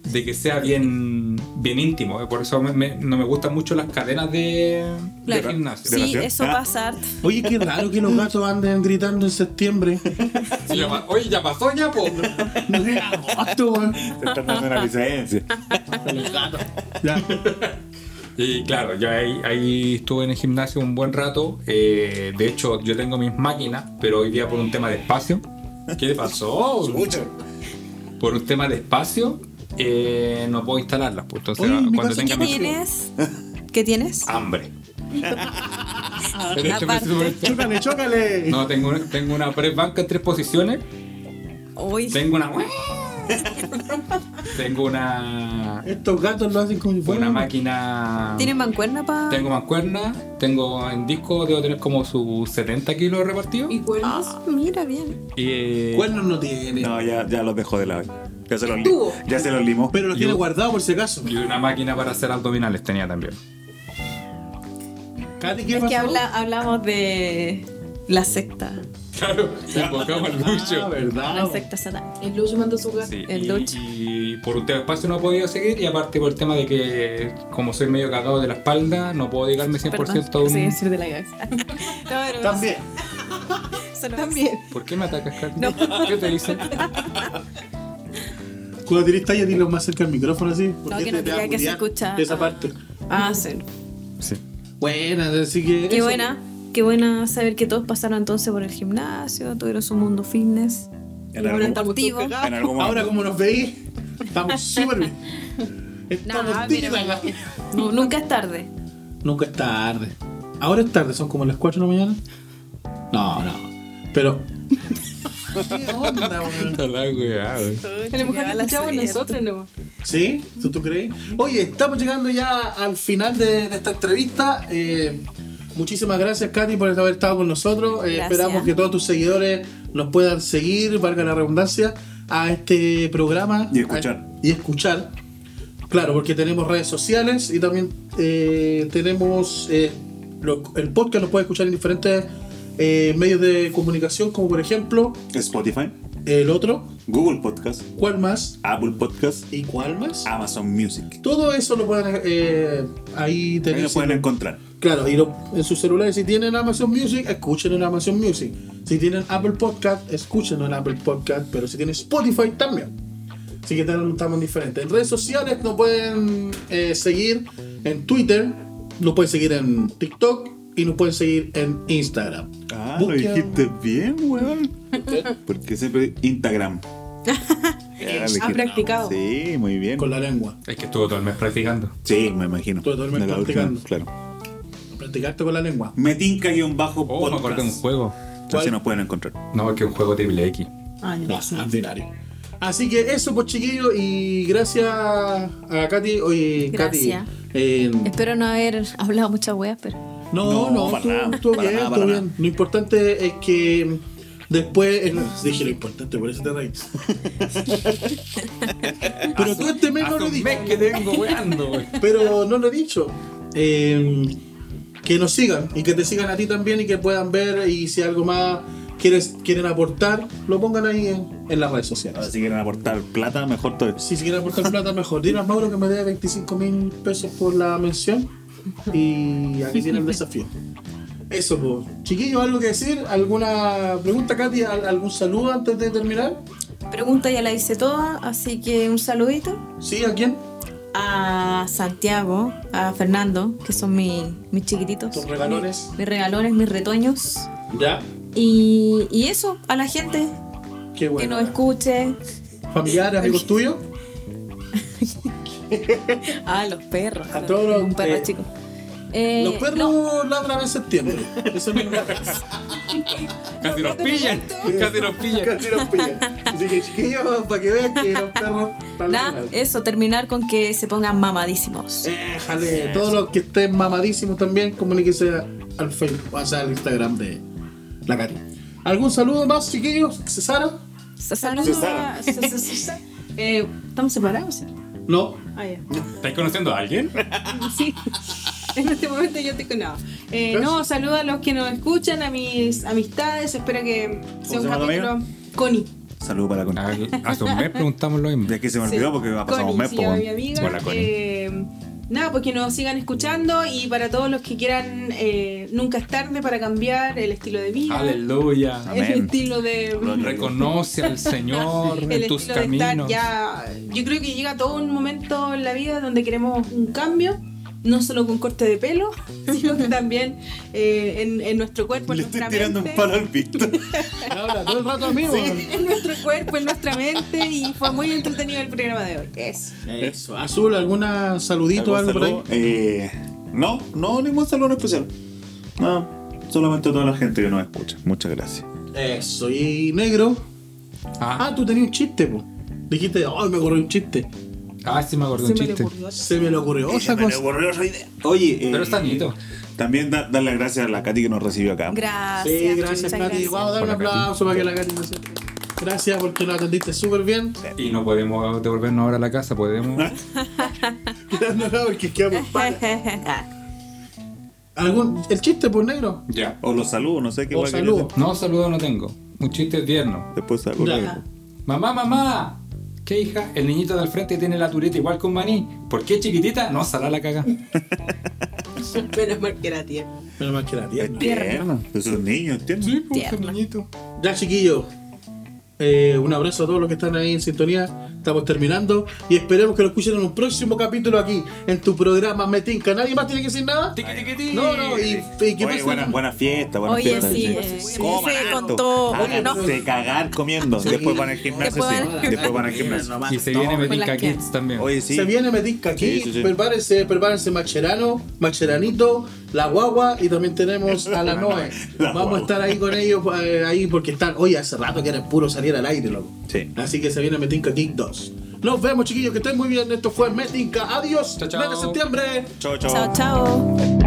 de que sea bien, bien íntimo. eh, Por eso me- me- no me gustan mucho las cadenas de, de Claro. gimnasio. Sí, eso Ah. pasa. Oye, qué raro que los gatos anden gritando en septiembre. Sí, ya Oye, ya pasó ya, po. No es agosto. Te están dando una licencia. Los gatos. Ya. Y claro, yo ahí, ahí estuve en el gimnasio un buen rato. eh, de hecho, yo tengo mis máquinas, pero hoy día por un tema de espacio. ¿Qué pasó? Mucho. Por un tema de espacio, eh, no puedo instalarlas. Pues, entonces, cuando tenga ¿Qué tienes? ¿Qué tienes? hambre. Chócale, chócale. No, tengo, una- tengo una press banca en tres posiciones. Uy, Tengo una. tengo una. Estos gatos lo hacen como Una máquina. ¿tienes mancuerna para...? Tengo mancuerna, tengo en disco, debo tener como sus 70 kilos repartidos. ¿Y cuernos? Ah, mira bien. Y, eh, Cuernos no tiene. No, ya, ya los dejó de lado. Ya se los, li- Tuvo. ya se los limó. Pero los tiene guardados por si acaso. y una máquina para hacer abdominales tenía también. Katy, ¿qué Es que habla- hablamos de la secta. Claro, invocamos al Ah, Lucho. verdad. La secta satánica. El Lucho mandó su. Sí, El y, Lucho. y por un tema de espacio no he podido seguir y aparte por el tema de que como soy medio cagado de la espalda no puedo dedicarme 100% a un... Sí, decir de la cabeza. No, También. solo- También. ¿Por qué me atacas, Katy? ¿Qué te hice? Cuando tirís talla, dilo más cerca del micrófono así. porque que no quería que se escucha. Esa parte. Ah, sí. Sí. Buena, así que. Qué eso. buena. Qué buena saber que todos pasaron entonces por el gimnasio, tuvieron su mundo fitness. En Ahora algún, deportivo. en algún Ahora, momento. como nos veis, estamos súper bien. Estamos No, tímidos. mira, No, nunca es tarde. Nunca es tarde. Ahora es tarde, son como las 4 de la mañana. No, no. Pero. ¿Qué onda, weón? La weá, güey. A lo mejor lo escuchamos nosotros, ¿no? ¿Sí? ¿Tú, tú crees? Oye, estamos llegando ya al final de, de esta entrevista. Eh, muchísimas gracias, Katy, por haber estado con nosotros. Eh, esperamos que todos tus seguidores nos puedan seguir, valga la redundancia, a este programa. Y escuchar. A- y escuchar. Claro, porque tenemos redes sociales y también eh, tenemos eh, lo- el podcast, lo puedes escuchar en diferentes eh, medios de comunicación, como por ejemplo Spotify, el otro, Google Podcast, ¿cuál más? Apple Podcast, ¿Y cuál más? Amazon Music. Todo eso lo pueden eh, ahí Ahí tener. lo pueden encontrar. Claro, y lo- en sus celulares, si tienen Amazon Music, escuchen en Amazon Music. Si tienen Apple Podcast, escuchen en Apple Podcast. Pero si tienen Spotify, también. Así que estamos diferentes. En redes sociales nos pueden eh, seguir en Twitter, nos pueden seguir en TikTok y nos pueden seguir en Instagram. Ah, lo Busquen- dijiste bien, weón. Porque siempre Instagram. Ha practicado. Sí, muy bien. Con la lengua. Es que estuvo todo el mes practicando. Sí, me imagino. Todo el mes la practicando. última, Claro. Practicarte con la lengua. Metinca guion bajo Oh, me acordé de un podcast. juego. Así nos pueden encontrar. No, es que es un juego triple X. Ah, no. No, ordinario. Así que eso, pues chiquillos, y gracias a Katy. Oye, Gracias. Katy. eh, Espero no haber hablado muchas weas, pero. No, No, no, para todo, nada, todo para bien, nada, todo bien. Lo importante es que después. dije lo importante, por eso te reí. Pero todo este mes no lo dicho. mes que te vengo weando, güey. Pero no lo he dicho. Eh, que nos sigan y que te sigan a ti también y que puedan ver y si algo más quieres, quieren aportar, lo pongan ahí en, en las redes sociales. Ahora, si quieren aportar plata, mejor todo. Si se quiere aportar plata, mejor. A Mauro que me dé 25 mil pesos por la mención. Y aquí tiene el desafío. Eso, pues. Chiquillos, ¿algo que decir? ¿Alguna pregunta, Katy? ¿Al- ¿Algún saludo antes de terminar? Pregunta ya la hice toda, así que un saludito ¿Sí? ¿A quién? a Santiago, a Fernando, que son mi- mis chiquititos. Tus regalones. Mi- mis regalones, mis retoños. ¿Ya? Y, y eso, a la gente Qué que bueno. nos escuche. ¿Familiares, amigos tuyos? Ah, los perros. A todos los- Un perro eh, chico. Eh, Los perros no, ladran en septiembre. Eso no es Casi nos pillan. Casi nos pillan. Casi nos pillan. Así que chiquillos, para que vean que los perros están eso, terminar con que se pongan mamadísimos. Déjale, todos los que estén mamadísimos también, comuníquese al Facebook, o sea, al Instagram de la Katy. ¿Algún saludo más, chiquillos? ¿Cesara? Saludos. a- Eh, ¿Estamos separados? No. Ah, ya. ¿Estáis conociendo a alguien? Sí. En este momento yo te conozco. Eh, no, saludo a los que nos escuchan, a mis amistades. Espero que sea un capítulo. Connie. saludo para Connie. A ver, hace un mes preguntamos lo mismo. Ya que se me olvidó porque ha pasado un Connie, mes, se llama mi amiga. Hola, Connie. Eh, nada, pues que nos sigan escuchando y para todos los que quieran, eh, nunca es tarde para cambiar el estilo de vida, Aleluya. el Amén. estilo de... Reconoce al Señor el en tus estilo de estar caminos. ya yo creo que llega todo un momento en la vida donde queremos un cambio no solo con corte de pelo sino que también eh, en, en nuestro cuerpo en Le estoy nuestra tirando un palo al Víctor. Habla todo el rato a mí, weón. en nuestro cuerpo en nuestra mente y fue muy entretenido el programa de hoy eso Eso. Azul, ¿alguna saludito o algo por ahí? Eh, no, no, ningún saludo en especial. No, solamente a toda la gente que nos escucha. Muchas gracias. Eso. Y negro. Ah, Ah, tú tenías un chiste, po. Dijiste, ay, me ocurrió un chiste. Ah, sí me acordé se un me le chiste. Se me le ocurrió Se otra me ocurrió esa idea. Oye, eh, Pero está bonito. También da- dar las gracias a la Katy que nos recibió acá. Gracias. Sí, gracias, muchas Katy. gracias. Vamos a dar un Hola, Katy. aplauso para que la Katy nos. Gracias porque nos atendiste súper bien. Y no podemos devolvernos ahora a la casa, podemos. no, no, porque quedamos palas. ¿Algún, ¿El chiste por negro? ya. O los saludos, no sé qué O guay saludo. quería No, saludo no tengo. Un chiste tierno. hacer. Después Ya. luego. Mamá, mamá. ¿Qué hija? El niñito del frente tiene la tureta igual con maní. ¿Por qué chiquitita? No, sala la caga. menos mal que era tierno Menos mal que la tierna. Es tierno. Es un niño, ¿entiendes? Sí, pues, Tierno. niñito. Ya, chiquillos. eh, un abrazo a todos los que están ahí en sintonía. Estamos terminando y esperemos que lo escuchen en un próximo capítulo aquí en tu programa Metinca. ¿Nadie más tiene que decir nada? Tiqui, tiqui, tiqui. No, no, y, y que Oye, buena, buena fiesta, buena Oye, fiesta. sí, sí. sí, Coman se harto. contó. Háganse cagar comiendo. Después van al gimnasio, Después sí. van- Después van al gimnasio. Y se viene No, Metinca Kids también. Oye, sí. Se viene Metinca aquí, Sí, sí, sí. prepárense, prepárense Macherano, Macheranito, la guagua y también tenemos a la Noe. La Vamos guagua. a estar ahí con ellos eh, ahí porque están, oye, hace rato que era puro salir al aire, loco. Sí. Así que se viene Metinca Kick 2. Nos vemos chiquillos, que estén muy bien. Esto fue Metinca. Adiós. Chao, chao. Mes de septiembre. Chao, chao. Chao, chao.